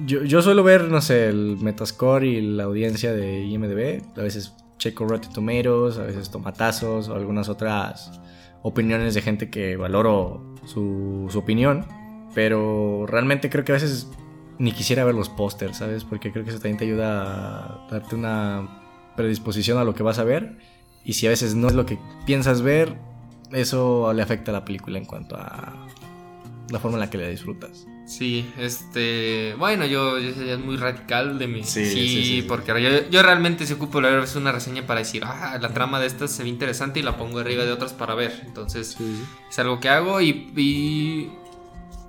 Yo, yo suelo ver, no sé, el Metascore y la audiencia de IMDB. A veces checo Rotten Tomatoes, a veces tomatazos o algunas otras opiniones de gente que valoro su, su opinión. Pero realmente creo que a veces ni quisiera ver los pósters, ¿sabes? Porque creo que eso también te ayuda a darte una predisposición a lo que vas a ver. Y si a veces no es lo que piensas ver, eso le afecta a la película en cuanto a la forma en la que la disfrutas. Sí, este. Bueno, yo, yo sería muy radical de mi. Sí, sí, porque yo, yo, realmente se ocupo leer una reseña para decir, ah, la trama de esta se ve interesante y la pongo arriba de otras para ver. Entonces, es algo que hago y, y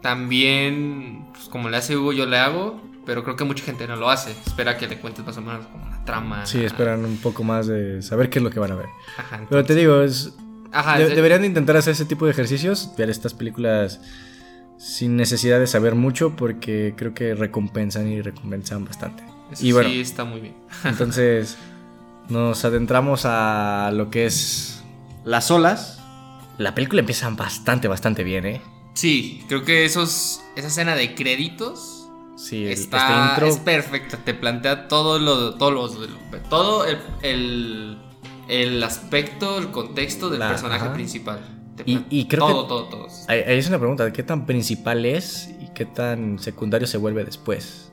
también, pues como le hace Hugo, yo le hago, pero creo que mucha gente no lo hace. Espera que le cuentes más o menos como la trama. Sí, esperan un poco más de saber qué es lo que van a ver. Ajá, pero te digo, es. Ajá, deberían intentar hacer ese tipo de ejercicios, ver estas películas sin necesidad de saber mucho porque creo que recompensan y recompensan bastante. y bueno, sí, está muy bien. entonces nos adentramos a lo que es las olas. La película empieza bastante, bastante bien, ¿eh? Sí, creo que esos, esa escena de créditos sí, está, este es perfecta. Te plantea todo lo, todo, todo el, el, aspecto, el contexto del personaje principal. Y, creo todo, que todo, todo, Ahí es una pregunta, ¿de qué tan principal es y qué tan secundario se vuelve después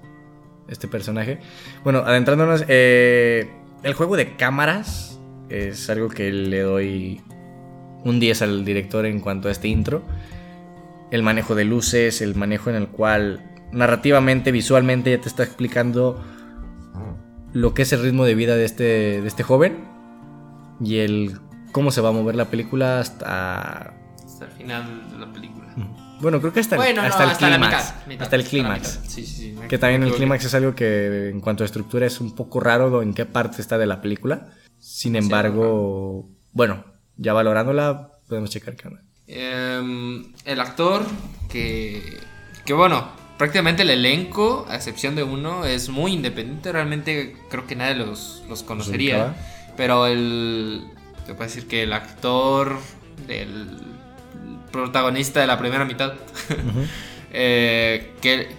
este personaje? Bueno, adentrándonos, eh, el juego de cámaras es algo que le doy un 10 al director en cuanto a este intro. El manejo de luces, el manejo en el cual narrativamente, visualmente ya te está explicando lo que es el ritmo de vida de este, de este joven y el cómo se va a mover la película hasta... Hasta el final de la película. Bueno, creo que hasta, el, hasta el clímax. Hasta el clímax. Sí, sí, sí, que también el clímax es algo que en cuanto a estructura es un poco raro en qué parte está de la película. Sin embargo, bueno, ya valorándola, podemos checar qué onda. Em, el actor que, que bueno, prácticamente el elenco, a excepción de uno, es muy independiente. Realmente creo que nadie los, los conocería. Pero el, te puedo decir que el actor del protagonista de la primera mitad, eh,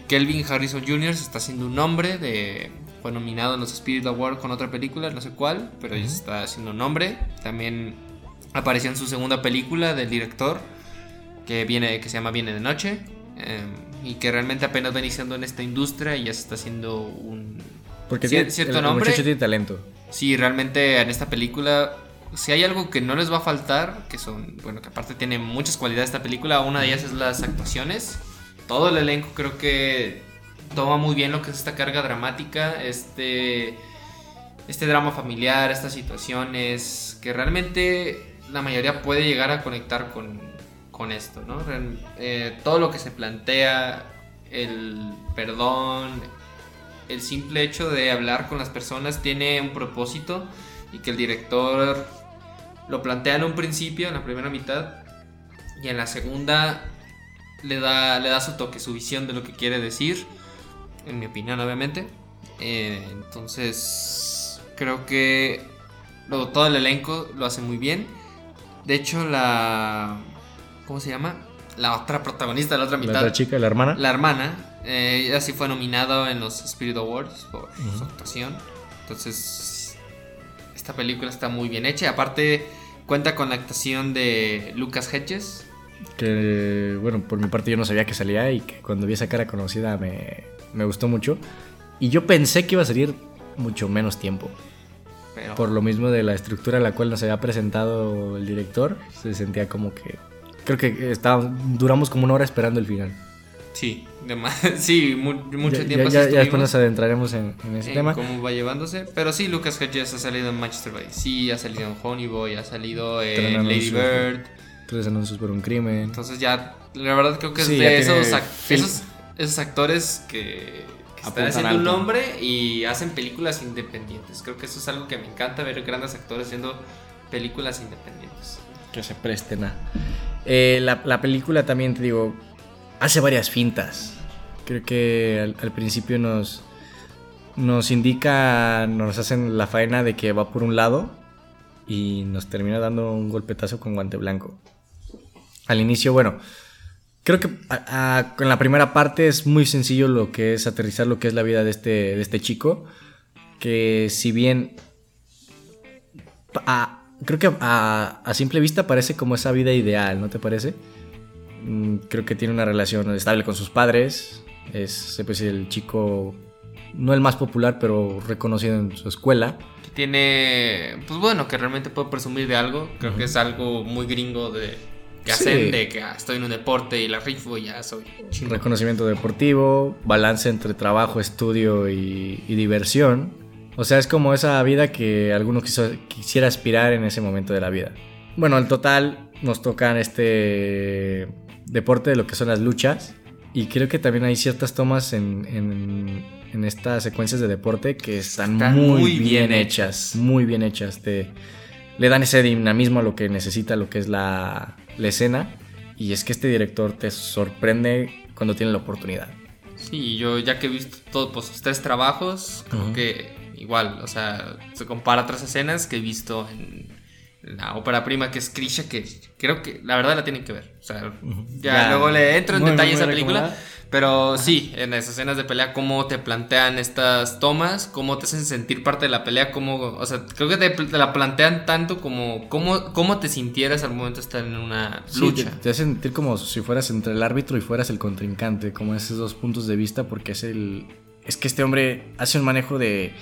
Kelvin Harrison Jr. se está haciendo un nombre de fue nominado en los Spirit Awards con otra película, no sé cuál, pero ya se está haciendo un nombre. También apareció en su segunda película del director, que, viene, que se llama Viene de Noche, em, y que realmente apenas va iniciando en esta industria y ya se está haciendo un Porque cierto nombre. tiene talento. Sí, realmente en esta película si hay algo que no les va a faltar, que son, bueno, que aparte tiene muchas cualidades esta película, una de ellas es las actuaciones. Todo el elenco creo que toma muy bien lo que es esta carga dramática, este, este drama familiar, estas situaciones, que realmente la mayoría puede llegar a conectar con, con esto, ¿no? Eh, todo lo que se plantea, el perdón, el simple hecho de hablar con las personas tiene un propósito y que el director lo plantea en un principio, en la primera mitad, y en la segunda le da, le da su toque, su visión de lo que quiere decir, en mi opinión obviamente. Eh, entonces, creo que todo el elenco lo hace muy bien. De hecho, la... ¿Cómo se llama? La otra protagonista de la otra mitad. La otra chica, la hermana. La hermana. Eh, ella sí fue nominada en los Spirit Awards por su actuación. Entonces, esta película está muy bien hecha. Aparte, cuenta con la actuación de Lucas Hedges. Que, bueno, por mi parte yo no sabía que salía y que cuando vi esa cara conocida me, me gustó mucho. Y yo pensé que iba a salir mucho menos tiempo. Por lo mismo de la estructura a la cual nos había presentado el director, se sentía como que. Creo que estaba, duramos como una hora esperando el final. Sí, sí, mucho tiempo. Ya, ya, después nos adentraremos en, ese tema. Cómo va llevándose. Pero sí, Lucas Hedges ha salido en Manchester by Sí, ha salido en Honeyboy, ha salido en Lady Bird. Tres anuncios por un crimen. Entonces ya, la verdad creo que es de esos, esos, esos, actores que, que están haciendo un nombre y hacen películas independientes. Creo que eso es algo que me encanta ver grandes actores haciendo películas independientes. Que se presten a... Eh, la, la película también, te digo, hace varias fintas. Creo que al, principio nos, nos indica, nos hacen la faena de que va por un lado y nos termina dando un golpetazo con guante blanco. Al inicio, bueno, creo que con la primera parte es muy sencillo lo que es aterrizar lo que es la vida de este, de este chico. Que si bien creo que a, simple vista parece como esa vida ideal, ¿no te parece? Mm, creo que tiene una relación estable con sus padres. Es pues, el chico, no el más popular, pero reconocido en su escuela. tiene, pues bueno, que realmente puede presumir de algo. Creo que es algo muy gringo de que hacen de que ah, estoy en un deporte y la rifo y ya soy Reconocimiento deportivo, balance entre trabajo, estudio y, diversión. O sea, es como esa vida que alguno quisiera aspirar en ese momento de la vida. Bueno, al total nos tocan este deporte de lo que son las luchas. Y creo que también hay ciertas tomas en, en, estas secuencias de deporte que están, muy, bien, hechas. Muy bien hechas. Te, le dan ese dinamismo a lo que necesita, lo que es la, la escena. Y es que este director te sorprende cuando tiene la oportunidad. Sí, yo ya que he visto todos pues, sus tres trabajos, creo que igual, o sea, se compara a otras escenas que he visto en la ópera prima que es Krisha, que creo que la verdad la tienen que ver. O sea, ya, luego le entro en detalle a esa película. Pero sí, en las escenas de pelea, cómo te plantean estas tomas, cómo te hacen sentir parte de la pelea, cómo, o sea, creo que te, la plantean tanto como cómo, cómo te sintieras al momento de estar en una lucha. Te, te, hace sentir como si fueras entre el árbitro y fueras el contrincante, como esos dos puntos de vista, porque es el. Es que este hombre hace un manejo de,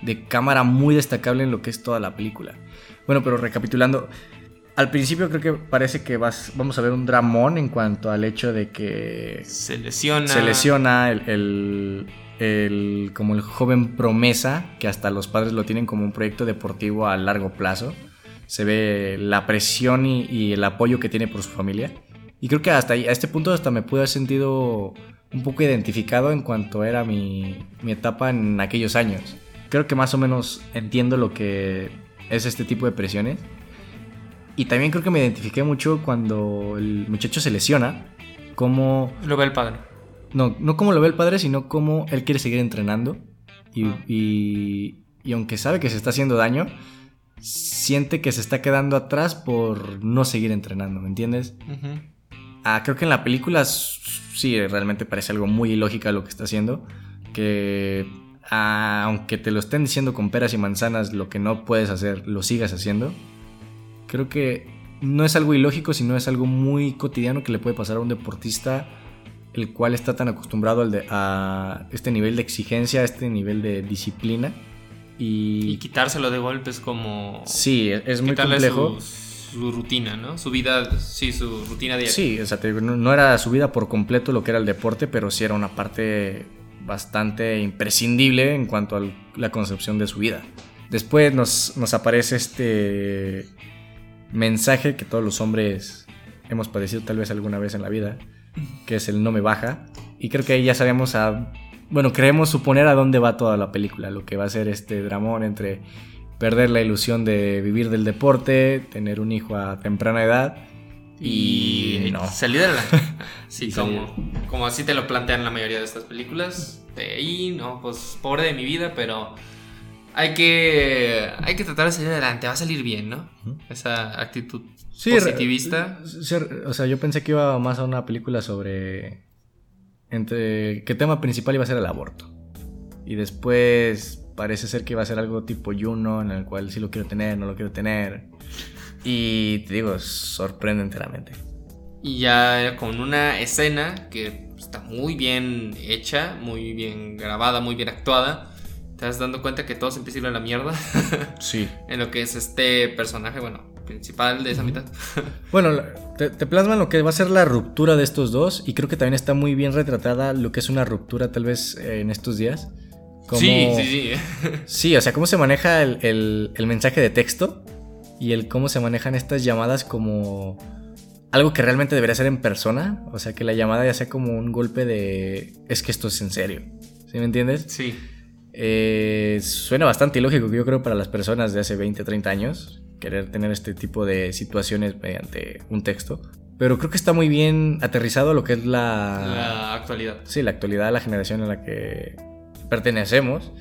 de cámara muy destacable en lo que es toda la película. Bueno, pero recapitulando, al principio creo que parece que vas, vamos a ver un dramón en cuanto al hecho de que se lesiona, se lesiona el, el, como el joven promesa, que hasta los padres lo tienen como un proyecto deportivo a largo plazo. Se ve la presión y, el apoyo que tiene por su familia. Y creo que hasta a este punto hasta me pude haber sentido un poco identificado en cuanto era mi, mi etapa en aquellos años. Creo que más o menos entiendo lo que es este tipo de presiones. Y también creo que me identifiqué mucho cuando el muchacho se lesiona, como... Lo ve el padre. No, no como lo ve el padre, sino como él quiere seguir entrenando. Y, ah. y, y, aunque sabe que se está haciendo daño, siente que se está quedando atrás por no seguir entrenando, ¿me entiendes? ah, creo que en la película sí, realmente parece algo muy ilógico lo que está haciendo. Que aunque te lo estén diciendo con peras y manzanas, lo que no puedes hacer, lo sigas haciendo. Creo que no es algo ilógico, sino es algo muy cotidiano que le puede pasar a un deportista el cual está tan acostumbrado al a este nivel de exigencia, a este nivel de disciplina. Y, quitárselo de golpes como... Sí, es muy complejo. Su, rutina, ¿no? Su vida, sí, su rutina diaria. Sí, o sea, no era su vida por completo lo que era el deporte, pero sí era una parte bastante imprescindible en cuanto a la concepción de su vida. Después nos, nos aparece este mensaje que todos los hombres hemos padecido tal vez alguna vez en la vida, que es el no me baja. Y creo que ahí ya sabemos a... Bueno, creemos suponer a dónde va toda la película, lo que va a ser este dramón entre perder la ilusión de vivir del deporte, tener un hijo a temprana edad y, no. salir de la... Sí, como, como así te lo plantean la mayoría de estas películas. De ahí, no, pues pobre de mi vida, pero hay que, hay que tratar de salir adelante, va a salir bien, ¿no? Esa actitud positivista. o sea, yo pensé que iba más a una película sobre... Entre, ¿Qué tema principal iba a ser el aborto? Y después parece ser que iba a ser algo tipo Juno, en el cual sí lo quiero tener, no lo quiero tener. Y te digo, sorprende enteramente. Y ya con una escena que está muy bien hecha, muy bien grabada, muy bien actuada. Te dando cuenta que todo se empieza a ir a la mierda. Sí. en lo que es este personaje, bueno, principal de esa mitad. bueno, te, plasman lo que va a ser la ruptura de estos dos y creo que también está muy bien retratada lo que es una ruptura tal vez eh, en estos días. sí, sí, sí. sí, o sea, cómo se maneja el, el, mensaje de texto y el cómo se manejan estas llamadas como algo que realmente debería ser en persona. O sea, que la llamada ya sea como un golpe de es que esto es en serio. ¿Sí me entiendes? Sí. Eh, suena bastante ilógico, yo creo, para las personas de hace 20, 30 años querer tener este tipo de situaciones mediante un texto. Pero creo que está muy bien aterrizado lo que es la... La actualidad. Sí, la actualidad la generación a la que pertenecemos.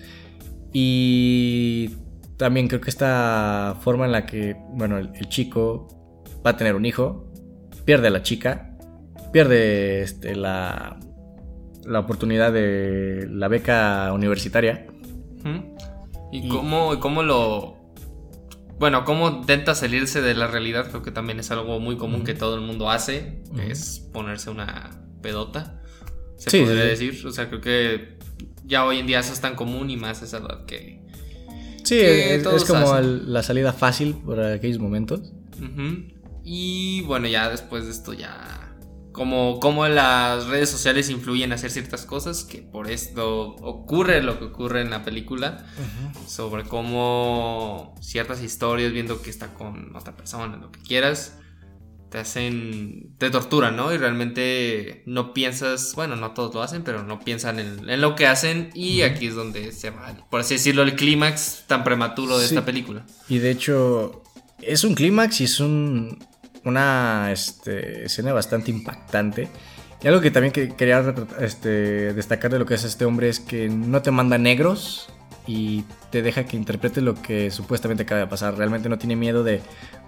Y también creo que esta forma en la que, bueno, el, chico va a tener un hijo, pierde a la chica, pierde este, la, la oportunidad de la beca universitaria. ¿Y, cómo, cómo lo, bueno, cómo intenta salirse de la realidad, creo que también es algo muy común que todo el mundo hace, es ponerse una pedota, se sí, podría decir. O sea, creo que ya hoy en día eso es tan común y más esa edad que... Sí, es, como la salida fácil por aquellos momentos. Y bueno, ya después de esto ya como, como las redes sociales influyen a hacer ciertas cosas, que por esto ocurre lo que ocurre en la película, sobre cómo ciertas historias, viendo que está con otra persona, lo que quieras, te hacen, te torturan, ¿no? Y realmente no piensas, bueno, no todos lo hacen, pero no piensan en, lo que hacen y aquí es donde se va, por así decirlo, el clímax tan prematuro de esta película. Y de hecho, es un clímax y es un una este, escena bastante impactante. Y algo que también quería este, destacar de lo que es este hombre es que no te manda negros y te deja que interpretes lo que supuestamente acaba de pasar. Realmente no tiene miedo de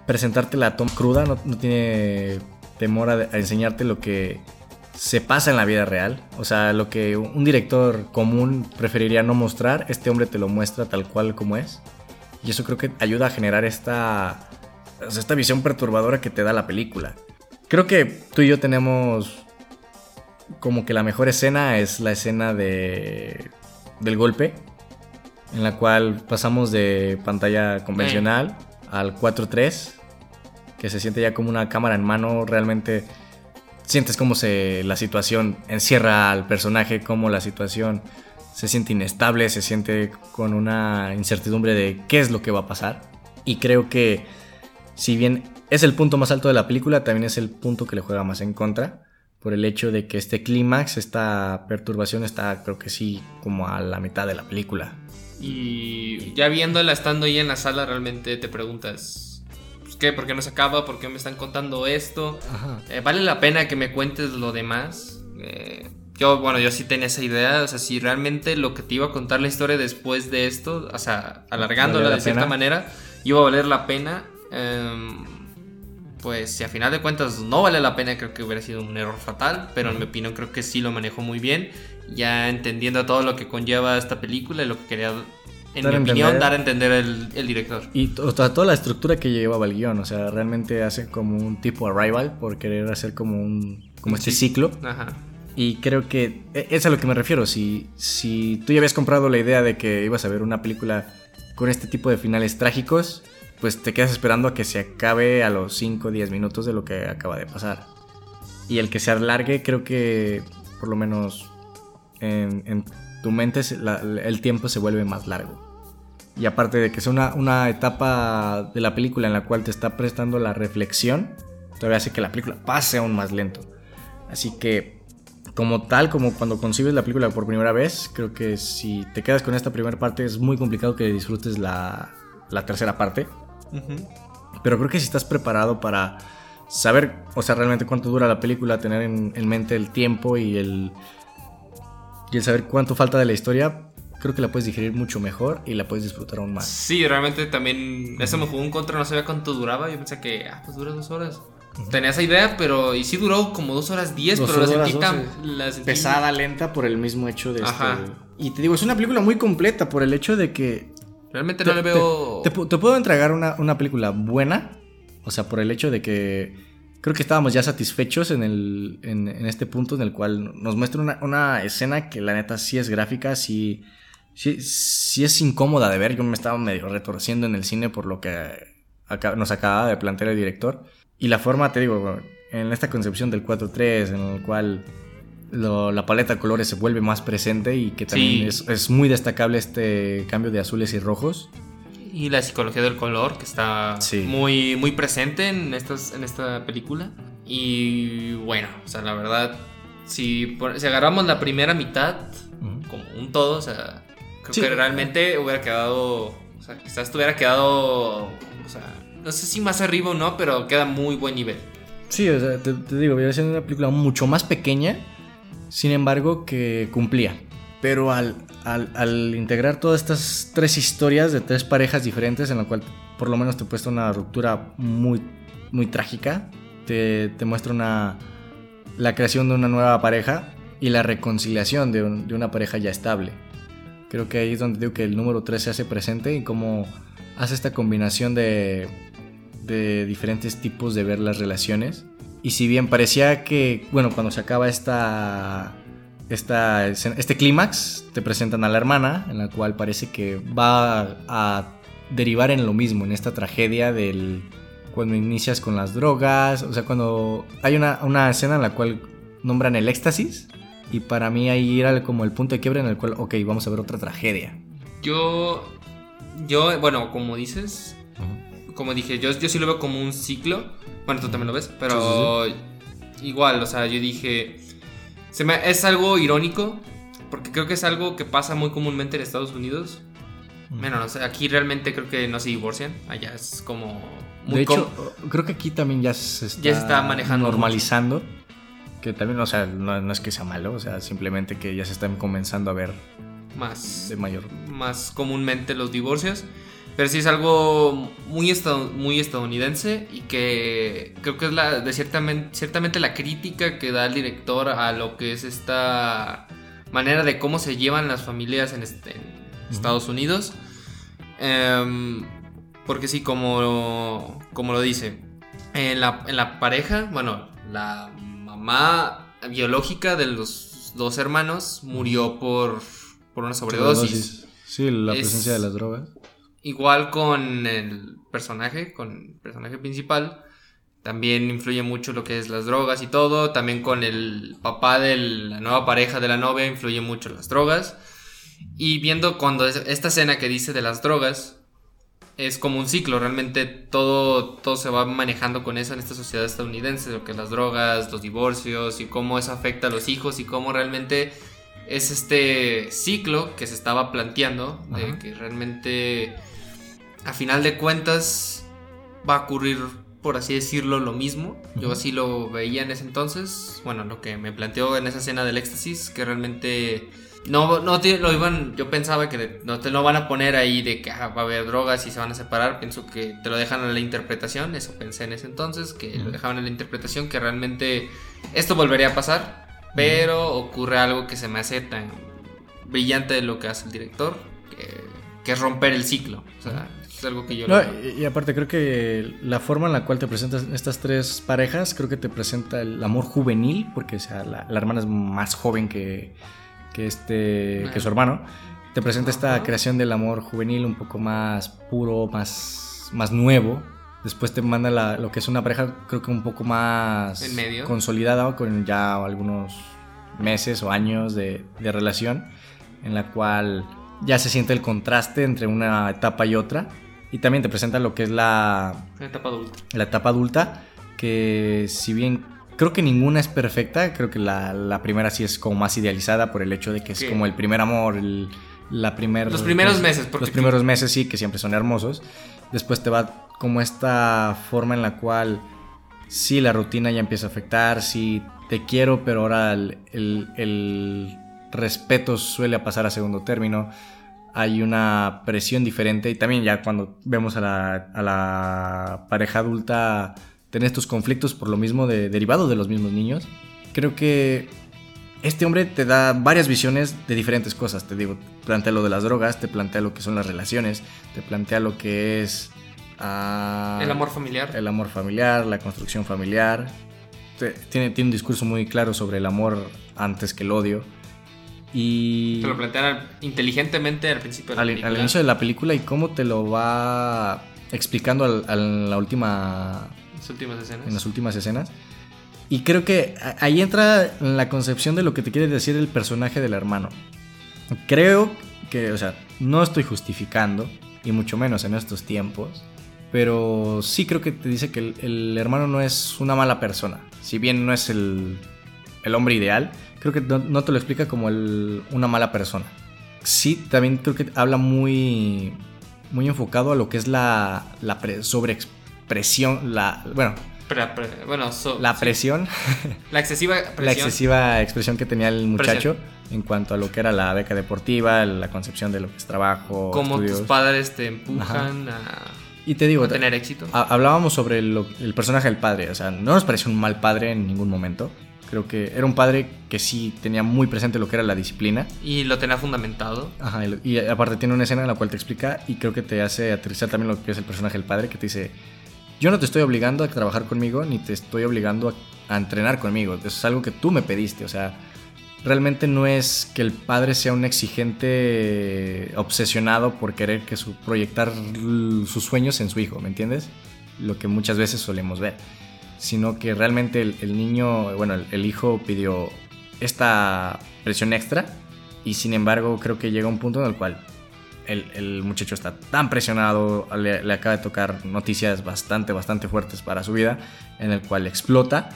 presentarte la toma cruda, no, tiene temor a, enseñarte lo que se pasa en la vida real. O sea, lo que un director común preferiría no mostrar, este hombre te lo muestra tal cual como es. Y eso creo que ayuda a generar esta esta visión perturbadora que te da la película. Creo que tú y yo tenemos como que la mejor escena es la escena de del golpe, en la cual pasamos de pantalla convencional al 4.3, que se siente ya como una cámara en mano, realmente sientes cómo se la situación encierra al personaje, cómo la situación se siente inestable, se siente con una incertidumbre de qué es lo que va a pasar. Y creo que si bien es el punto más alto de la película, también es el punto que le juega más en contra. Por el hecho de que este clímax, esta perturbación está creo que sí como a la mitad de la película. Y ya viéndola estando ahí en la sala realmente te preguntas, pues, ¿qué? ¿Por qué no se acaba? ¿Por qué me están contando esto? Eh, ¿Vale la pena que me cuentes lo demás? Eh, yo, bueno, yo sí tenía esa idea, o sea, si realmente lo que te iba a contar la historia después de esto, o sea, alargándola de cierta manera, iba a valer la pena, Em, pues si a final de cuentas no vale la pena, creo que hubiera sido un error fatal, pero en mi opinión creo que sí lo manejó muy bien, ya entendiendo todo lo que conlleva esta película y lo que quería, en mi opinión, dar a entender el, director. Y toda la estructura que llevaba el guion, o sea, realmente hace como un tipo arrival por querer hacer como un como este ciclo. Y creo que e, es a lo que me refiero. Si, si tú ya habías comprado la idea de que ibas a ver una película con este tipo de finales trágicos, pues te quedas esperando a que se acabe a los 5 o 10 minutos de lo que acaba de pasar. Y el que se alargue, creo que por lo menos en, tu mente el tiempo se vuelve más largo. Y aparte de que sea una, una, etapa de la película en la cual te está prestando la reflexión, todavía hace que la película pase aún más lento. Así que, como tal, como cuando concibes la película por primera vez, creo que si te quedas con esta primera parte es muy complicado que disfrutes la, la tercera parte. Pero creo que si estás preparado para saber, o sea, realmente cuánto dura la película, tener en, mente el tiempo y el, y el saber cuánto falta de la historia, creo que la puedes digerir mucho mejor y la puedes disfrutar aún más. Sí, realmente también eso me jugó un contra, no sabía cuánto duraba, yo pensé que, ah, pues dura dos horas. Tenía esa idea, pero y sí duró como dos horas diez, pero la sentí tan pesada, lenta por el mismo hecho de Este... Y te digo, es una película muy completa por el hecho de que Realmente no le veo. Te, puedo entregar una, película buena. O sea, por el hecho de que creo que estábamos ya satisfechos en, el, en, este punto en el cual nos muestra una, escena que la neta sí es gráfica, sí, sí, es incómoda de ver. Yo me estaba medio retorciendo en el cine por lo que nos acaba de plantear el director. Y la forma, te digo, en esta concepción del 4-3, en el cual la paleta de colores se vuelve más presente y que también es, muy destacable este cambio de azules y rojos. Y la psicología del color, que está muy, muy presente en, estas, en esta película. Y bueno, o sea, la verdad, si, si agarramos la primera mitad como un todo, o sea, creo que realmente hubiera quedado, o sea, quizás hubiera quedado, o sea, no sé si más arriba o no, pero queda muy buen nivel. Sí, o sea, te, te digo, hubiera sido una película mucho más pequeña sin embargo, que cumplía. Pero al, al, integrar todas estas tres historias de tres parejas diferentes, en la cual por lo menos te puesto una ruptura muy, muy trágica, te, te muestra una, la creación de una nueva pareja y la reconciliación de, de, una pareja ya estable. Creo que ahí es donde digo que el número 3 se hace presente y cómo hace esta combinación de, de diferentes tipos de ver las relaciones y si bien parecía que, bueno, cuando se acaba esta, esta este clímax, te presentan a la hermana, en la cual parece que va a derivar en lo mismo, en esta tragedia del cuando inicias con las drogas, o sea, cuando hay una, una escena en la cual nombran el éxtasis, y para mí ahí era como el punto de quiebre en el cual, ok, vamos a ver otra tragedia. Yo, yo, bueno, como dices, como dije, yo, yo sí lo veo como un ciclo bueno, tú también lo ves, pero igual, o sea, yo dije, se me, es algo irónico, porque creo que es algo que pasa muy comúnmente en Estados Unidos. Bueno, no sé, aquí realmente creo que no se divorcian, allá es como... Muy de hecho, creo que aquí también ya se está, ya se está manejando normalizando. Que también, o sea, no, no, es que sea malo, o sea, simplemente que ya se están comenzando a ver más de mayor más comúnmente los divorcios. Pero sí es algo muy, muy estadounidense y que creo que es la, de ciertamente, ciertamente la crítica que da el director a lo que es esta manera de cómo se llevan las familias en, este, Estados Unidos. Em, porque sí, como, como lo dice, en la, en la pareja, bueno, la mamá biológica de los dos hermanos murió por, por una sobredosis. Sí, la presencia de las drogas. Igual con el personaje, con el personaje principal, también influye mucho lo que es las drogas y todo. También con el papá de la nueva pareja de la novia influye mucho las drogas. Y viendo cuando esta escena que dice de las drogas, es como un ciclo, realmente todo, todo se va manejando con eso en esta sociedad estadounidense, lo que es las drogas, los divorcios y cómo eso afecta a los hijos y cómo realmente es este ciclo que se estaba planteando, de que realmente a final de cuentas va a ocurrir, por así decirlo, lo mismo. Yo así lo veía en ese entonces. Bueno, lo que me planteó en esa escena del éxtasis, que realmente no, no lo iban, yo pensaba que no te lo van a poner ahí de que ah, va a haber drogas y se van a separar. Pienso que te lo dejan a la interpretación. Eso pensé en ese entonces, que lo dejaban a la interpretación, que realmente esto volvería a pasar. Pero ocurre algo que se me hace tan brillante de lo que hace el director, que, que es romper el ciclo. O sea, es algo que yo... No, y, aparte creo que la forma en la cual te presentas estas tres parejas, creo que te presenta el amor juvenil, porque sea, la, hermana es más joven que, que, este, que su hermano. Te presenta esta creación del amor juvenil un poco más puro, más, más nuevo. Después te manda lo que es una pareja, creo que un poco más consolidada, con ya algunos meses o años de, de relación, en la cual ya se siente el contraste entre una etapa y otra. Y también te presenta lo que es la, la etapa adulta. La etapa adulta, que si bien creo que ninguna es perfecta, creo que la, la primera sí es como más idealizada por el hecho de que es como el primer amor, la primer, los primeros meses. Porque los primeros meses sí, que siempre son hermosos. Después te va como esta forma en la cual sí la rutina ya empieza a afectar, sí te quiero, pero ahora el, el, el respeto suele pasar a segundo término hay una presión diferente y también ya cuando vemos a la, pareja adulta tener estos conflictos por lo mismo de, derivado de los mismos niños, creo que este hombre te da varias visiones de diferentes cosas. Te digo, plantea lo de las drogas, te plantea lo que son las relaciones, te plantea lo que es... Ah, el amor familiar. El amor familiar, la construcción familiar. Tiene, tiene un discurso muy claro sobre el amor antes que el odio. Y... Te lo plantean inteligentemente al principio de la al, película. Al inicio de la película y cómo te lo va explicando en la última... Las últimas escenas. En las últimas escenas. Y creo que ahí entra la concepción de lo que te quiere decir el personaje del hermano. Creo que, o sea, no estoy justificando, y mucho menos en estos tiempos, pero sí creo que te dice que el, hermano no es una mala persona. Si bien no es el, el hombre ideal, creo que no, te lo explica como el, una mala persona. Sí, también creo que habla muy, muy enfocado a lo que es la, la sobreexpresión, la, bueno, bueno, la presión. La excesiva presión. La excesiva expresión que tenía el muchacho en cuanto a lo que era la beca deportiva, la concepción de lo que es trabajo. Cómo tus padres te empujan a. Y te digo, tener éxito. Hablábamos sobre el personaje del padre. O sea, no nos pareció un mal padre en ningún momento. Creo que era un padre que sí tenía muy presente lo que era la disciplina. Y lo tenía fundamentado. Ajá, y, aparte tiene una escena en la cual te explica y creo que te hace aterrizar también lo que es el personaje del padre, que te dice, yo no te estoy obligando a trabajar conmigo, ni te estoy obligando a, entrenar conmigo. Eso es algo que tú me pediste. O sea, realmente no es que el padre sea un exigente obsesionado por querer que su, proyectar sus sueños en su hijo, ¿me entiendes? Lo que muchas veces solemos ver. Sino que realmente el, niño, bueno, el, hijo pidió esta presión extra y sin embargo creo que llega un punto en el cual el, muchacho está tan presionado, le, acaba de tocar noticias bastante, bastante fuertes para su vida, en el cual explota.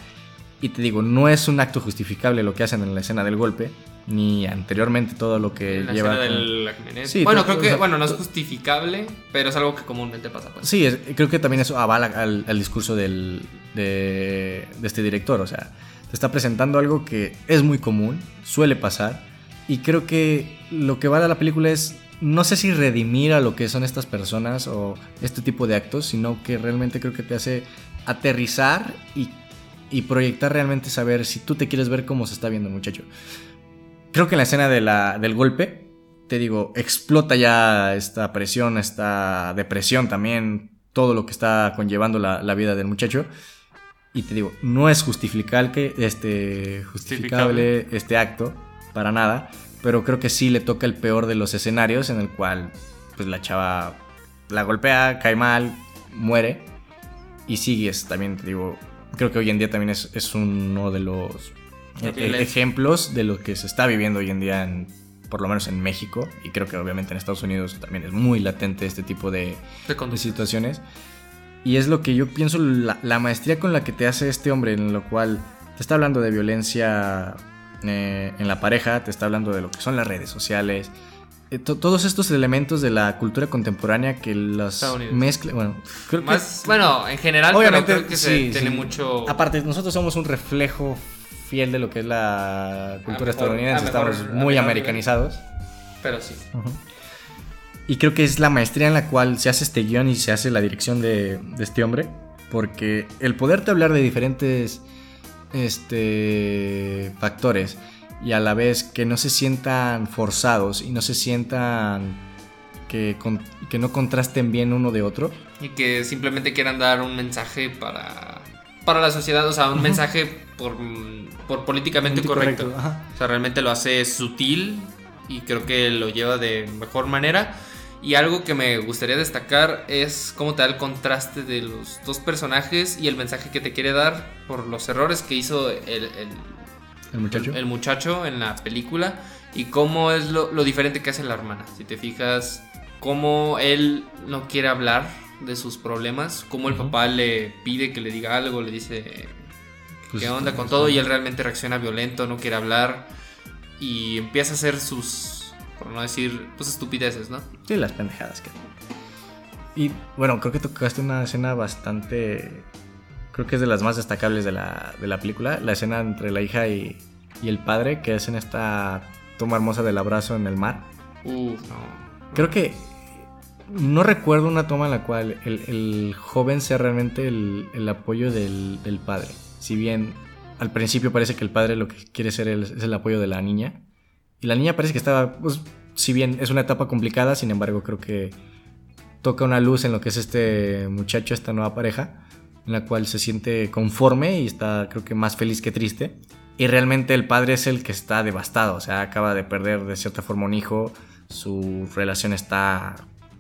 Y te digo, no es un acto justificable lo que hacen en la escena del golpe, ni anteriormente todo lo que la lleva. Del sí, bueno, creo que, bueno, no es justificable, pero es algo que comúnmente pasa. Pues. Sí, creo que también eso avala al, discurso del, de, de este director. O sea, te está presentando algo que es muy común, suele pasar, y creo que lo que vale a la película es no sé si redimir a lo que son estas personas o este tipo de actos, sino que realmente creo que te hace aterrizar y, proyectar realmente saber si tú te quieres ver cómo se está viendo el muchacho. Creo que en la escena de la, del golpe, te digo, explota ya esta presión, esta depresión también, todo lo que está conllevando la, la vida del muchacho. Y te digo, no es justificable, este, justificable este acto, para nada pero creo que sí le toca el peor de los escenarios en el cual pues la chava la golpea, cae mal, muere y sigues también, te digo, creo que hoy en día también es, uno de los e-, ejemplos de lo que se está viviendo hoy en día en, por lo menos en México y creo que obviamente en Estados Unidos también es muy latente este tipo de, de, situaciones y es lo que yo pienso la, la maestría con la que te hace este hombre en lo cual te está hablando de violencia eh, en la pareja, te está hablando de lo que son las redes sociales, eh, todos estos elementos de la cultura contemporánea que las mezcla. Bueno, creo que bueno, en general, obviamente, creo que se tiene mucho. Aparte, nosotros somos un reflejo fiel de lo que es la cultura estadounidense, estamos muy americanizados. Pero sí. Y creo que es la maestría en la cual se hace este guion y se hace la dirección de, de este hombre. Porque el poderte hablar de diferentes este, factores y a la vez que no se sientan forzados y no se sientan que, que no contrasten bien uno de otro. Y que simplemente quieran dar un mensaje para, para la sociedad, o sea, un mensaje por, por políticamente correcto. o sea, realmente lo hace sutil y creo que lo lleva de mejor manera. Y algo que me gustaría destacar es cómo te da el contraste de los dos personajes y el mensaje que te quiere dar por los errores que hizo el, ¿El, muchacho? en la película y cómo es lo, diferente que hace la hermana. Si te fijas, cómo él no quiere hablar de sus problemas, cómo el papá le pide que le diga algo, le dice pues, qué onda con todo y él realmente reacciona violento, no quiere hablar y empieza a hacer sus por no decir, pues estupideces, ¿no? Sí, las pendejadas que... Y bueno, creo que tocaste una escena bastante... Creo que es de las más destacables de la, de la película, la escena entre la hija y, y el padre, que hacen esta toma hermosa del abrazo en el mar. Uf, no. Creo que no recuerdo una toma en la cual el, el joven sea realmente el, el apoyo del, del, padre. Si bien al principio parece que el padre lo que quiere ser es el apoyo de la niña, y la niña parece que estaba, pues, si bien es una etapa complicada, sin embargo creo que toca una luz en lo que es este muchacho, esta nueva pareja, en la cual se siente conforme y está creo que más feliz que triste. Y realmente el padre es el que está devastado, o sea, acaba de perder de cierta forma un hijo, su relación está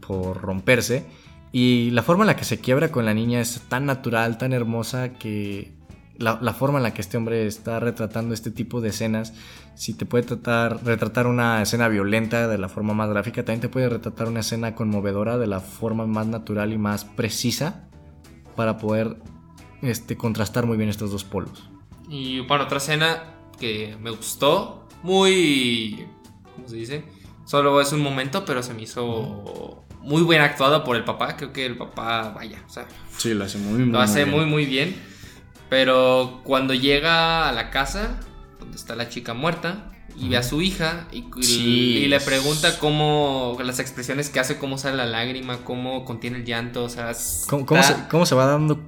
por romperse. Y la forma en la que se quiebra con la niña es tan natural, tan hermosa que la, forma en la que este hombre está retratando este tipo de escenas, si te puede tratar, retratar una escena violenta de la forma más gráfica, también te puede retratar una escena conmovedora de la forma más natural y más precisa para poder este, contrastar muy bien estos dos polos. Y bueno, otra escena que me gustó, muy... ¿Cómo se dice? Solo es un momento, pero se me hizo muy bien actuada por el papá. Creo que el papá, vaya, o sea... Sí, lo hace muy, muy Lo hace muy, muy bien. Pero cuando llega a la casa, donde está la chica muerta, y ve a su hija y, le pregunta cómo las expresiones que hace, cómo sale la lágrima, cómo contiene el llanto, o sea, ¿Cómo, se, va dando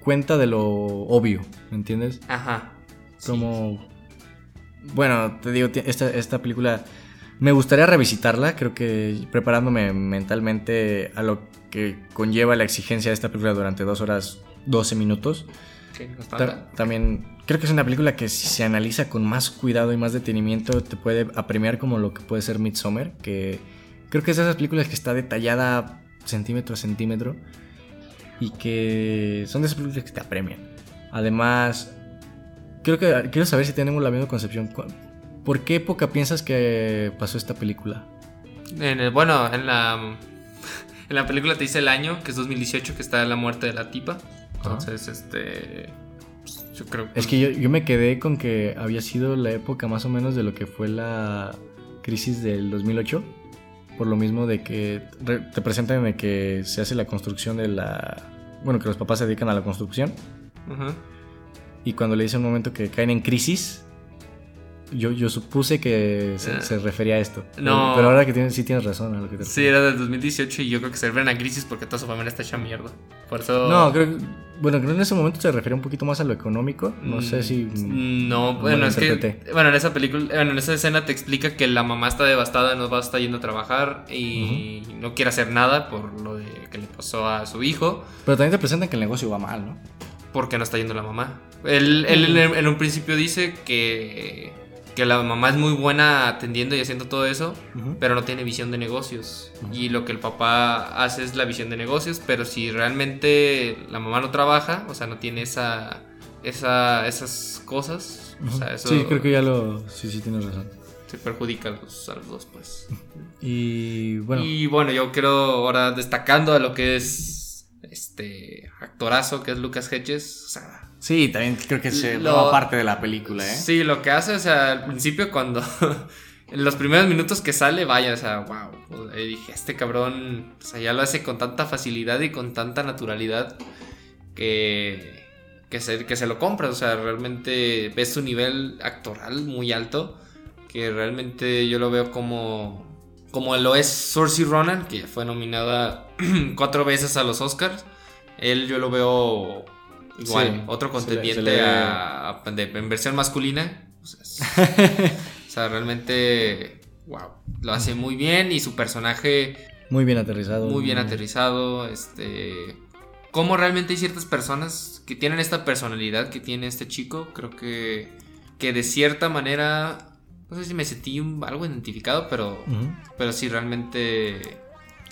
cuenta de lo obvio, ¿me entiendes? Ajá. Como, bueno, te digo, esta, esta película me gustaría revisitarla, creo que preparándome mentalmente a lo que conlleva la exigencia de esta película durante dos horas 12 minutos también creo que es una película que si se analiza con más cuidado y más detenimiento te puede apremiar como lo que puede ser Midsommar, que creo que es de esas películas que está detallada centímetro a centímetro y que son de esas películas que te apremian. Además, creo que quiero saber si tenemos la misma concepción. ¿Por qué época piensas que pasó esta película? En el, bueno, en la en la película te dice el año, que es 2018, que está la muerte de la tipa. Entonces, este. Pues, yo creo Es que yo, me quedé con que había sido la época más o menos de lo que fue la crisis del 2008. Por lo mismo de que te presentan de que se hace la construcción de la. Bueno, que los papás se dedican a la construcción. Y cuando le dice un momento que caen en crisis, yo, yo supuse que se, ah. refería a esto. No. Pero, ahora que tienes, sí tienes razón. A lo que sí, era del 2018 y yo creo que se refieren a crisis porque toda su familia está hecha mierda. Por eso. No, creo Bueno, creo que en ese momento se refería un poquito más a lo económico. No sé si. Mm, no, bueno, es que. Bueno, en esa película. Bueno, en esa escena te explica que la mamá está devastada, no va a estar yendo a trabajar y no quiere hacer nada por lo de que le pasó a su hijo. Pero también te presentan que el negocio va mal, ¿no? Porque no está yendo la mamá. Él, él en un principio dice que que la mamá es muy buena atendiendo y haciendo todo eso, pero no tiene visión de negocios. Y lo que el papá hace es la visión de negocios, pero si realmente la mamá no trabaja, o sea, no tiene esa, esa esas cosas, o sea, eso... Sí, creo que ya lo... Sí, sí, tienes razón. Se perjudica a los, a los dos, pues. Y bueno. Y bueno, yo quiero ahora destacando a lo que es este actorazo que es Lucas Hedges, o sea, Sí, también creo que se lo, parte de la película, ¿eh? Sí, lo que hace, o sea, al principio cuando... en los primeros minutos que sale, vaya, o sea, wow. dije, este cabrón, o sea, ya lo hace con tanta facilidad y con tanta naturalidad que... Que se, que se lo compras, o sea, realmente ves su nivel actoral muy alto, que realmente yo lo veo como, como lo es Saoirse Ronan, que fue nominada cuatro veces a los Oscars. Él yo lo veo Igual, otro contendiente A, en versión masculina. O sea, realmente, wow, lo hace muy bien y su personaje... Muy bien aterrizado. Muy bien aterrizado, este... Como realmente hay ciertas personas que tienen esta personalidad que tiene este chico, creo que, que de cierta manera, no sé si me sentí algo identificado, pero, pero sí realmente...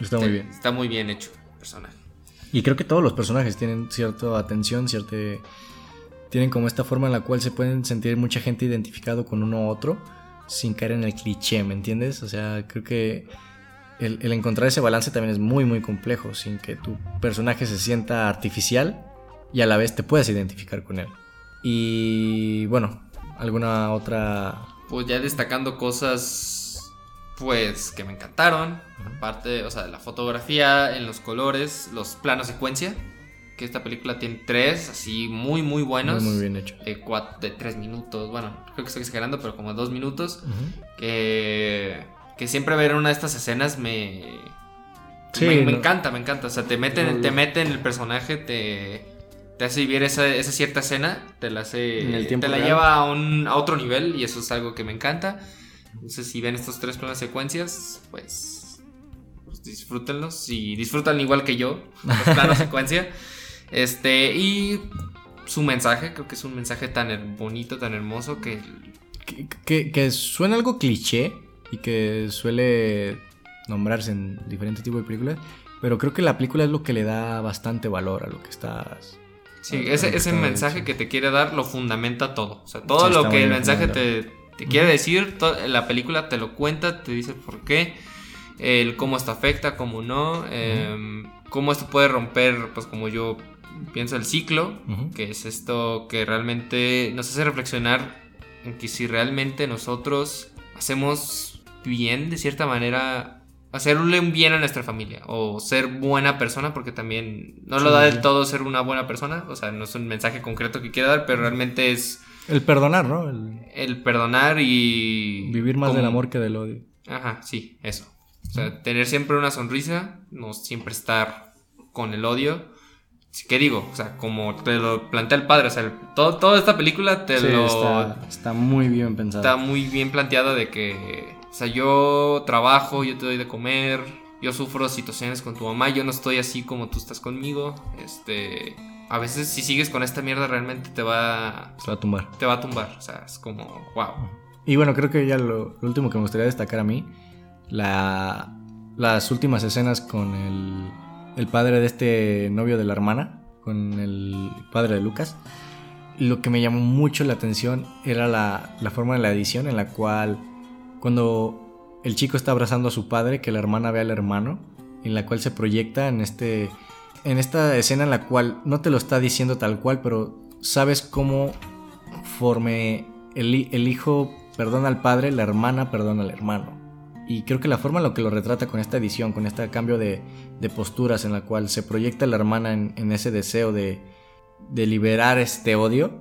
Está muy bien. Está muy bien hecho el personaje. Y creo que todos los personajes tienen cierta atención, cierta... Tienen como esta forma en la cual se pueden sentir mucha gente identificado con uno u otro sin caer en el cliché, ¿me entiendes? O sea, creo que el, encontrar ese balance también es muy, muy complejo, sin que tu personaje se sienta artificial y a la vez te puedas identificar con él. Y bueno, alguna otra... Pues ya destacando cosas pues que me encantaron. Aparte, o sea, de la fotografía, en los colores, los planos secuencia. Que esta película tiene tres, así muy, muy buenos. Muy, bien hecho. De, de tres minutos, bueno, creo que estoy exagerando, pero como dos minutos. Que, que siempre ver una de estas escenas me. Sí, me, encanta, me encanta. O sea, te meten, te meten el personaje, te, te hace vivir esa, esa cierta escena, te la hace. te la lleva a, un, a otro nivel y eso es algo que me encanta. Entonces, si ven estos tres planos secuencias, pues, pues, disfrútenlos. Y disfrutan igual que yo, los planos secuencia. Este, y su mensaje, creo que es un mensaje tan bonito, tan hermoso que... Que, suena algo cliché y que suele nombrarse en diferentes tipos de películas, pero creo que la película es lo que le da bastante valor a lo que estás Sí, ese, ese mensaje que te quiere dar lo fundamenta todo. O sea, todo Sí, lo que el mensaje fundamentado. Te, quiere decir, la película te lo cuenta, te dice por qué, el cómo esto afecta, cómo no, em, cómo esto puede romper, pues como yo pienso, el ciclo, que es esto que realmente nos hace reflexionar en que si realmente nosotros hacemos bien, de cierta manera, hacerle un bien a nuestra familia o ser buena persona, porque también no lo Sí, da del todo ser una buena persona, o sea, no es un mensaje concreto que quiera dar, pero realmente es El perdonar, ¿no? El el perdonar y... vivir más del amor que del odio. Ajá, sí, eso. O sea, tener siempre una sonrisa, no siempre estar con el odio. ¿Qué digo? O sea, como te lo plantea el padre, o sea, el- todo, toda esta película te Sí, lo está, está muy bien pensado. está muy bien planteada de que, o sea, yo trabajo, yo te doy de comer, yo sufro situaciones con tu mamá, yo no estoy así como tú estás conmigo. Este, a veces si sigues con esta mierda realmente te va Se va a tumbar. te va a tumbar, o sea, es como wow. Y bueno, creo que ya lo, lo último que me gustaría destacar a mí, la, las últimas escenas con el, el padre de este novio de la hermana, con el padre de Lucas. Lo que me llamó mucho la atención era la, la forma de la edición en la cual cuando el chico está abrazando a su padre, que la hermana ve al hermano, en la cual se proyecta en este en esta escena en la cual no te lo está diciendo tal cual, pero sabes cómo forme el, el hijo perdona al padre, la hermana perdona al hermano. Y creo que la forma en la que lo retrata con esta edición, con este cambio de, de posturas en la cual se proyecta la hermana en, en ese deseo de, de liberar este odio,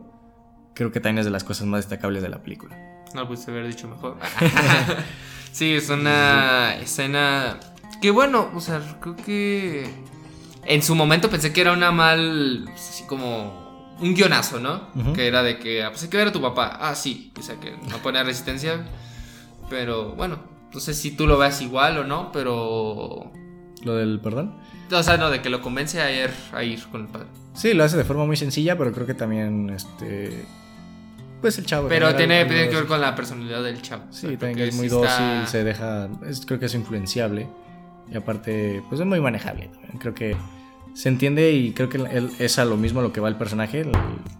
creo que también es de las cosas más destacables de la película. No pudiste haber dicho mejor. sí, es una escena que bueno, o sea, creo que en su momento pensé que era una mal, pues, así como un guionazo, ¿no? Que era de que, ah, pues hay que ver a tu papá. Ah, sí, o sea, que no pone resistencia. Pero bueno, no sé si tú lo veas igual o no, pero... Lo del perdón. O sea, no, de que lo convence a ir, a ir con el padre. Sí, lo hace de forma muy sencilla, pero creo que también, este... Pues el chavo... Pero tiene, que ver con la personalidad del chavo. O Sí, sea, creo también que es muy dócil, está- se deja, es- creo que es influenciable y aparte, pues es muy manejable. Creo que se entiende y creo que él, es a lo mismo lo que va el personaje. El,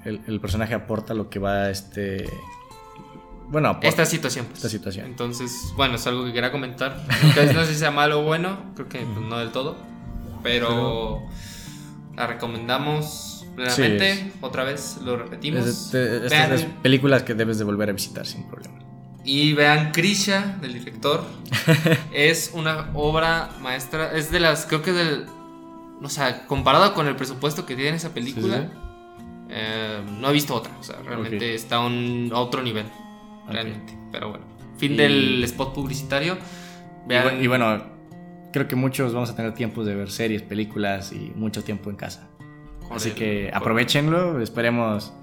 el- el personaje aporta lo que va este, bueno, aporta Esta situación. pues. esta situación. Entonces, bueno, es algo que quería comentar. Entonces, no sé si sea malo o bueno, creo que pues, no del todo. Pero, la recomendamos plenamente. Sí, Otra vez lo repetimos. Es Vean- estas es películas que debes de volver a visitar sin problema. Y vean Krisha, del director. es una obra maestra. Es de las, creo que del. O sea, comparado con el presupuesto que tiene esa película, Sí, sí. eh, no he visto otra. O sea, realmente Ok. está a un, a otro nivel. Realmente. Pero bueno. Fin Y- del spot publicitario. Y, Vean, y bueno, creo que muchos vamos a tener tiempos de ver series, películas y mucho tiempo en casa. con Así que aprovechenlo, esperemos.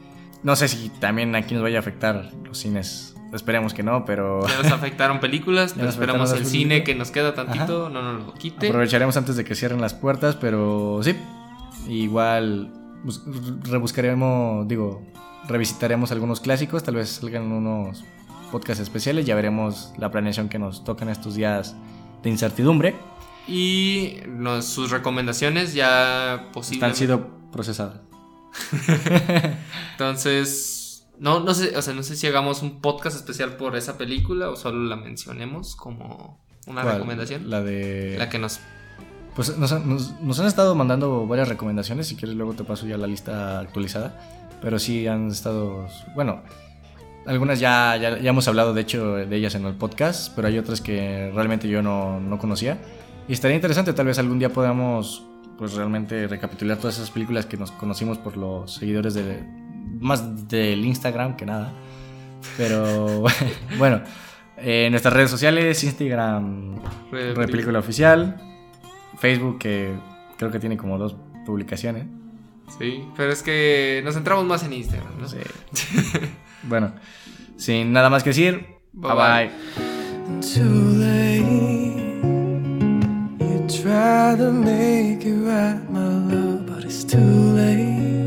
No sé si también aquí nos vaya a afectar los cines. Esperemos que no, pero Ya nos afectaron películas, pero nos esperamos el cine películas. que nos queda tantito, no nos lo quite. aprovecharemos antes de que cierren las puertas, pero sí. Igual bus- rebuscaremos, digo, revisitaremos algunos clásicos, tal vez salgan unos podcasts especiales, ya veremos la planeación que nos tocan estos días de incertidumbre. Y nos- sus recomendaciones ya Están posiblemente. sido procesadas. Entonces, no, no sé, o sea, no sé si hagamos un podcast especial por esa película o solo la mencionemos como una ¿Cuál? recomendación. La de... La que nos Pues nos, nos- nos han estado mandando varias recomendaciones, si quieres luego te paso ya la lista actualizada, pero sí han estado, bueno, algunas ya, ya, ya hemos hablado de hecho de ellas en el podcast, pero hay otras que realmente yo no, no conocía y estaría interesante, tal vez algún día podamos pues realmente recapitular todas esas películas que nos conocimos por los seguidores de más del Instagram que nada, pero bueno, en nuestras redes sociales, Instagram, Re- Red Película Oficial, Facebook, que creo que tiene como dos publicaciones. Sí, pero es que nos centramos más en Instagram, ¿no? Sé. bueno, sin nada más que decir, bye Bye, bye.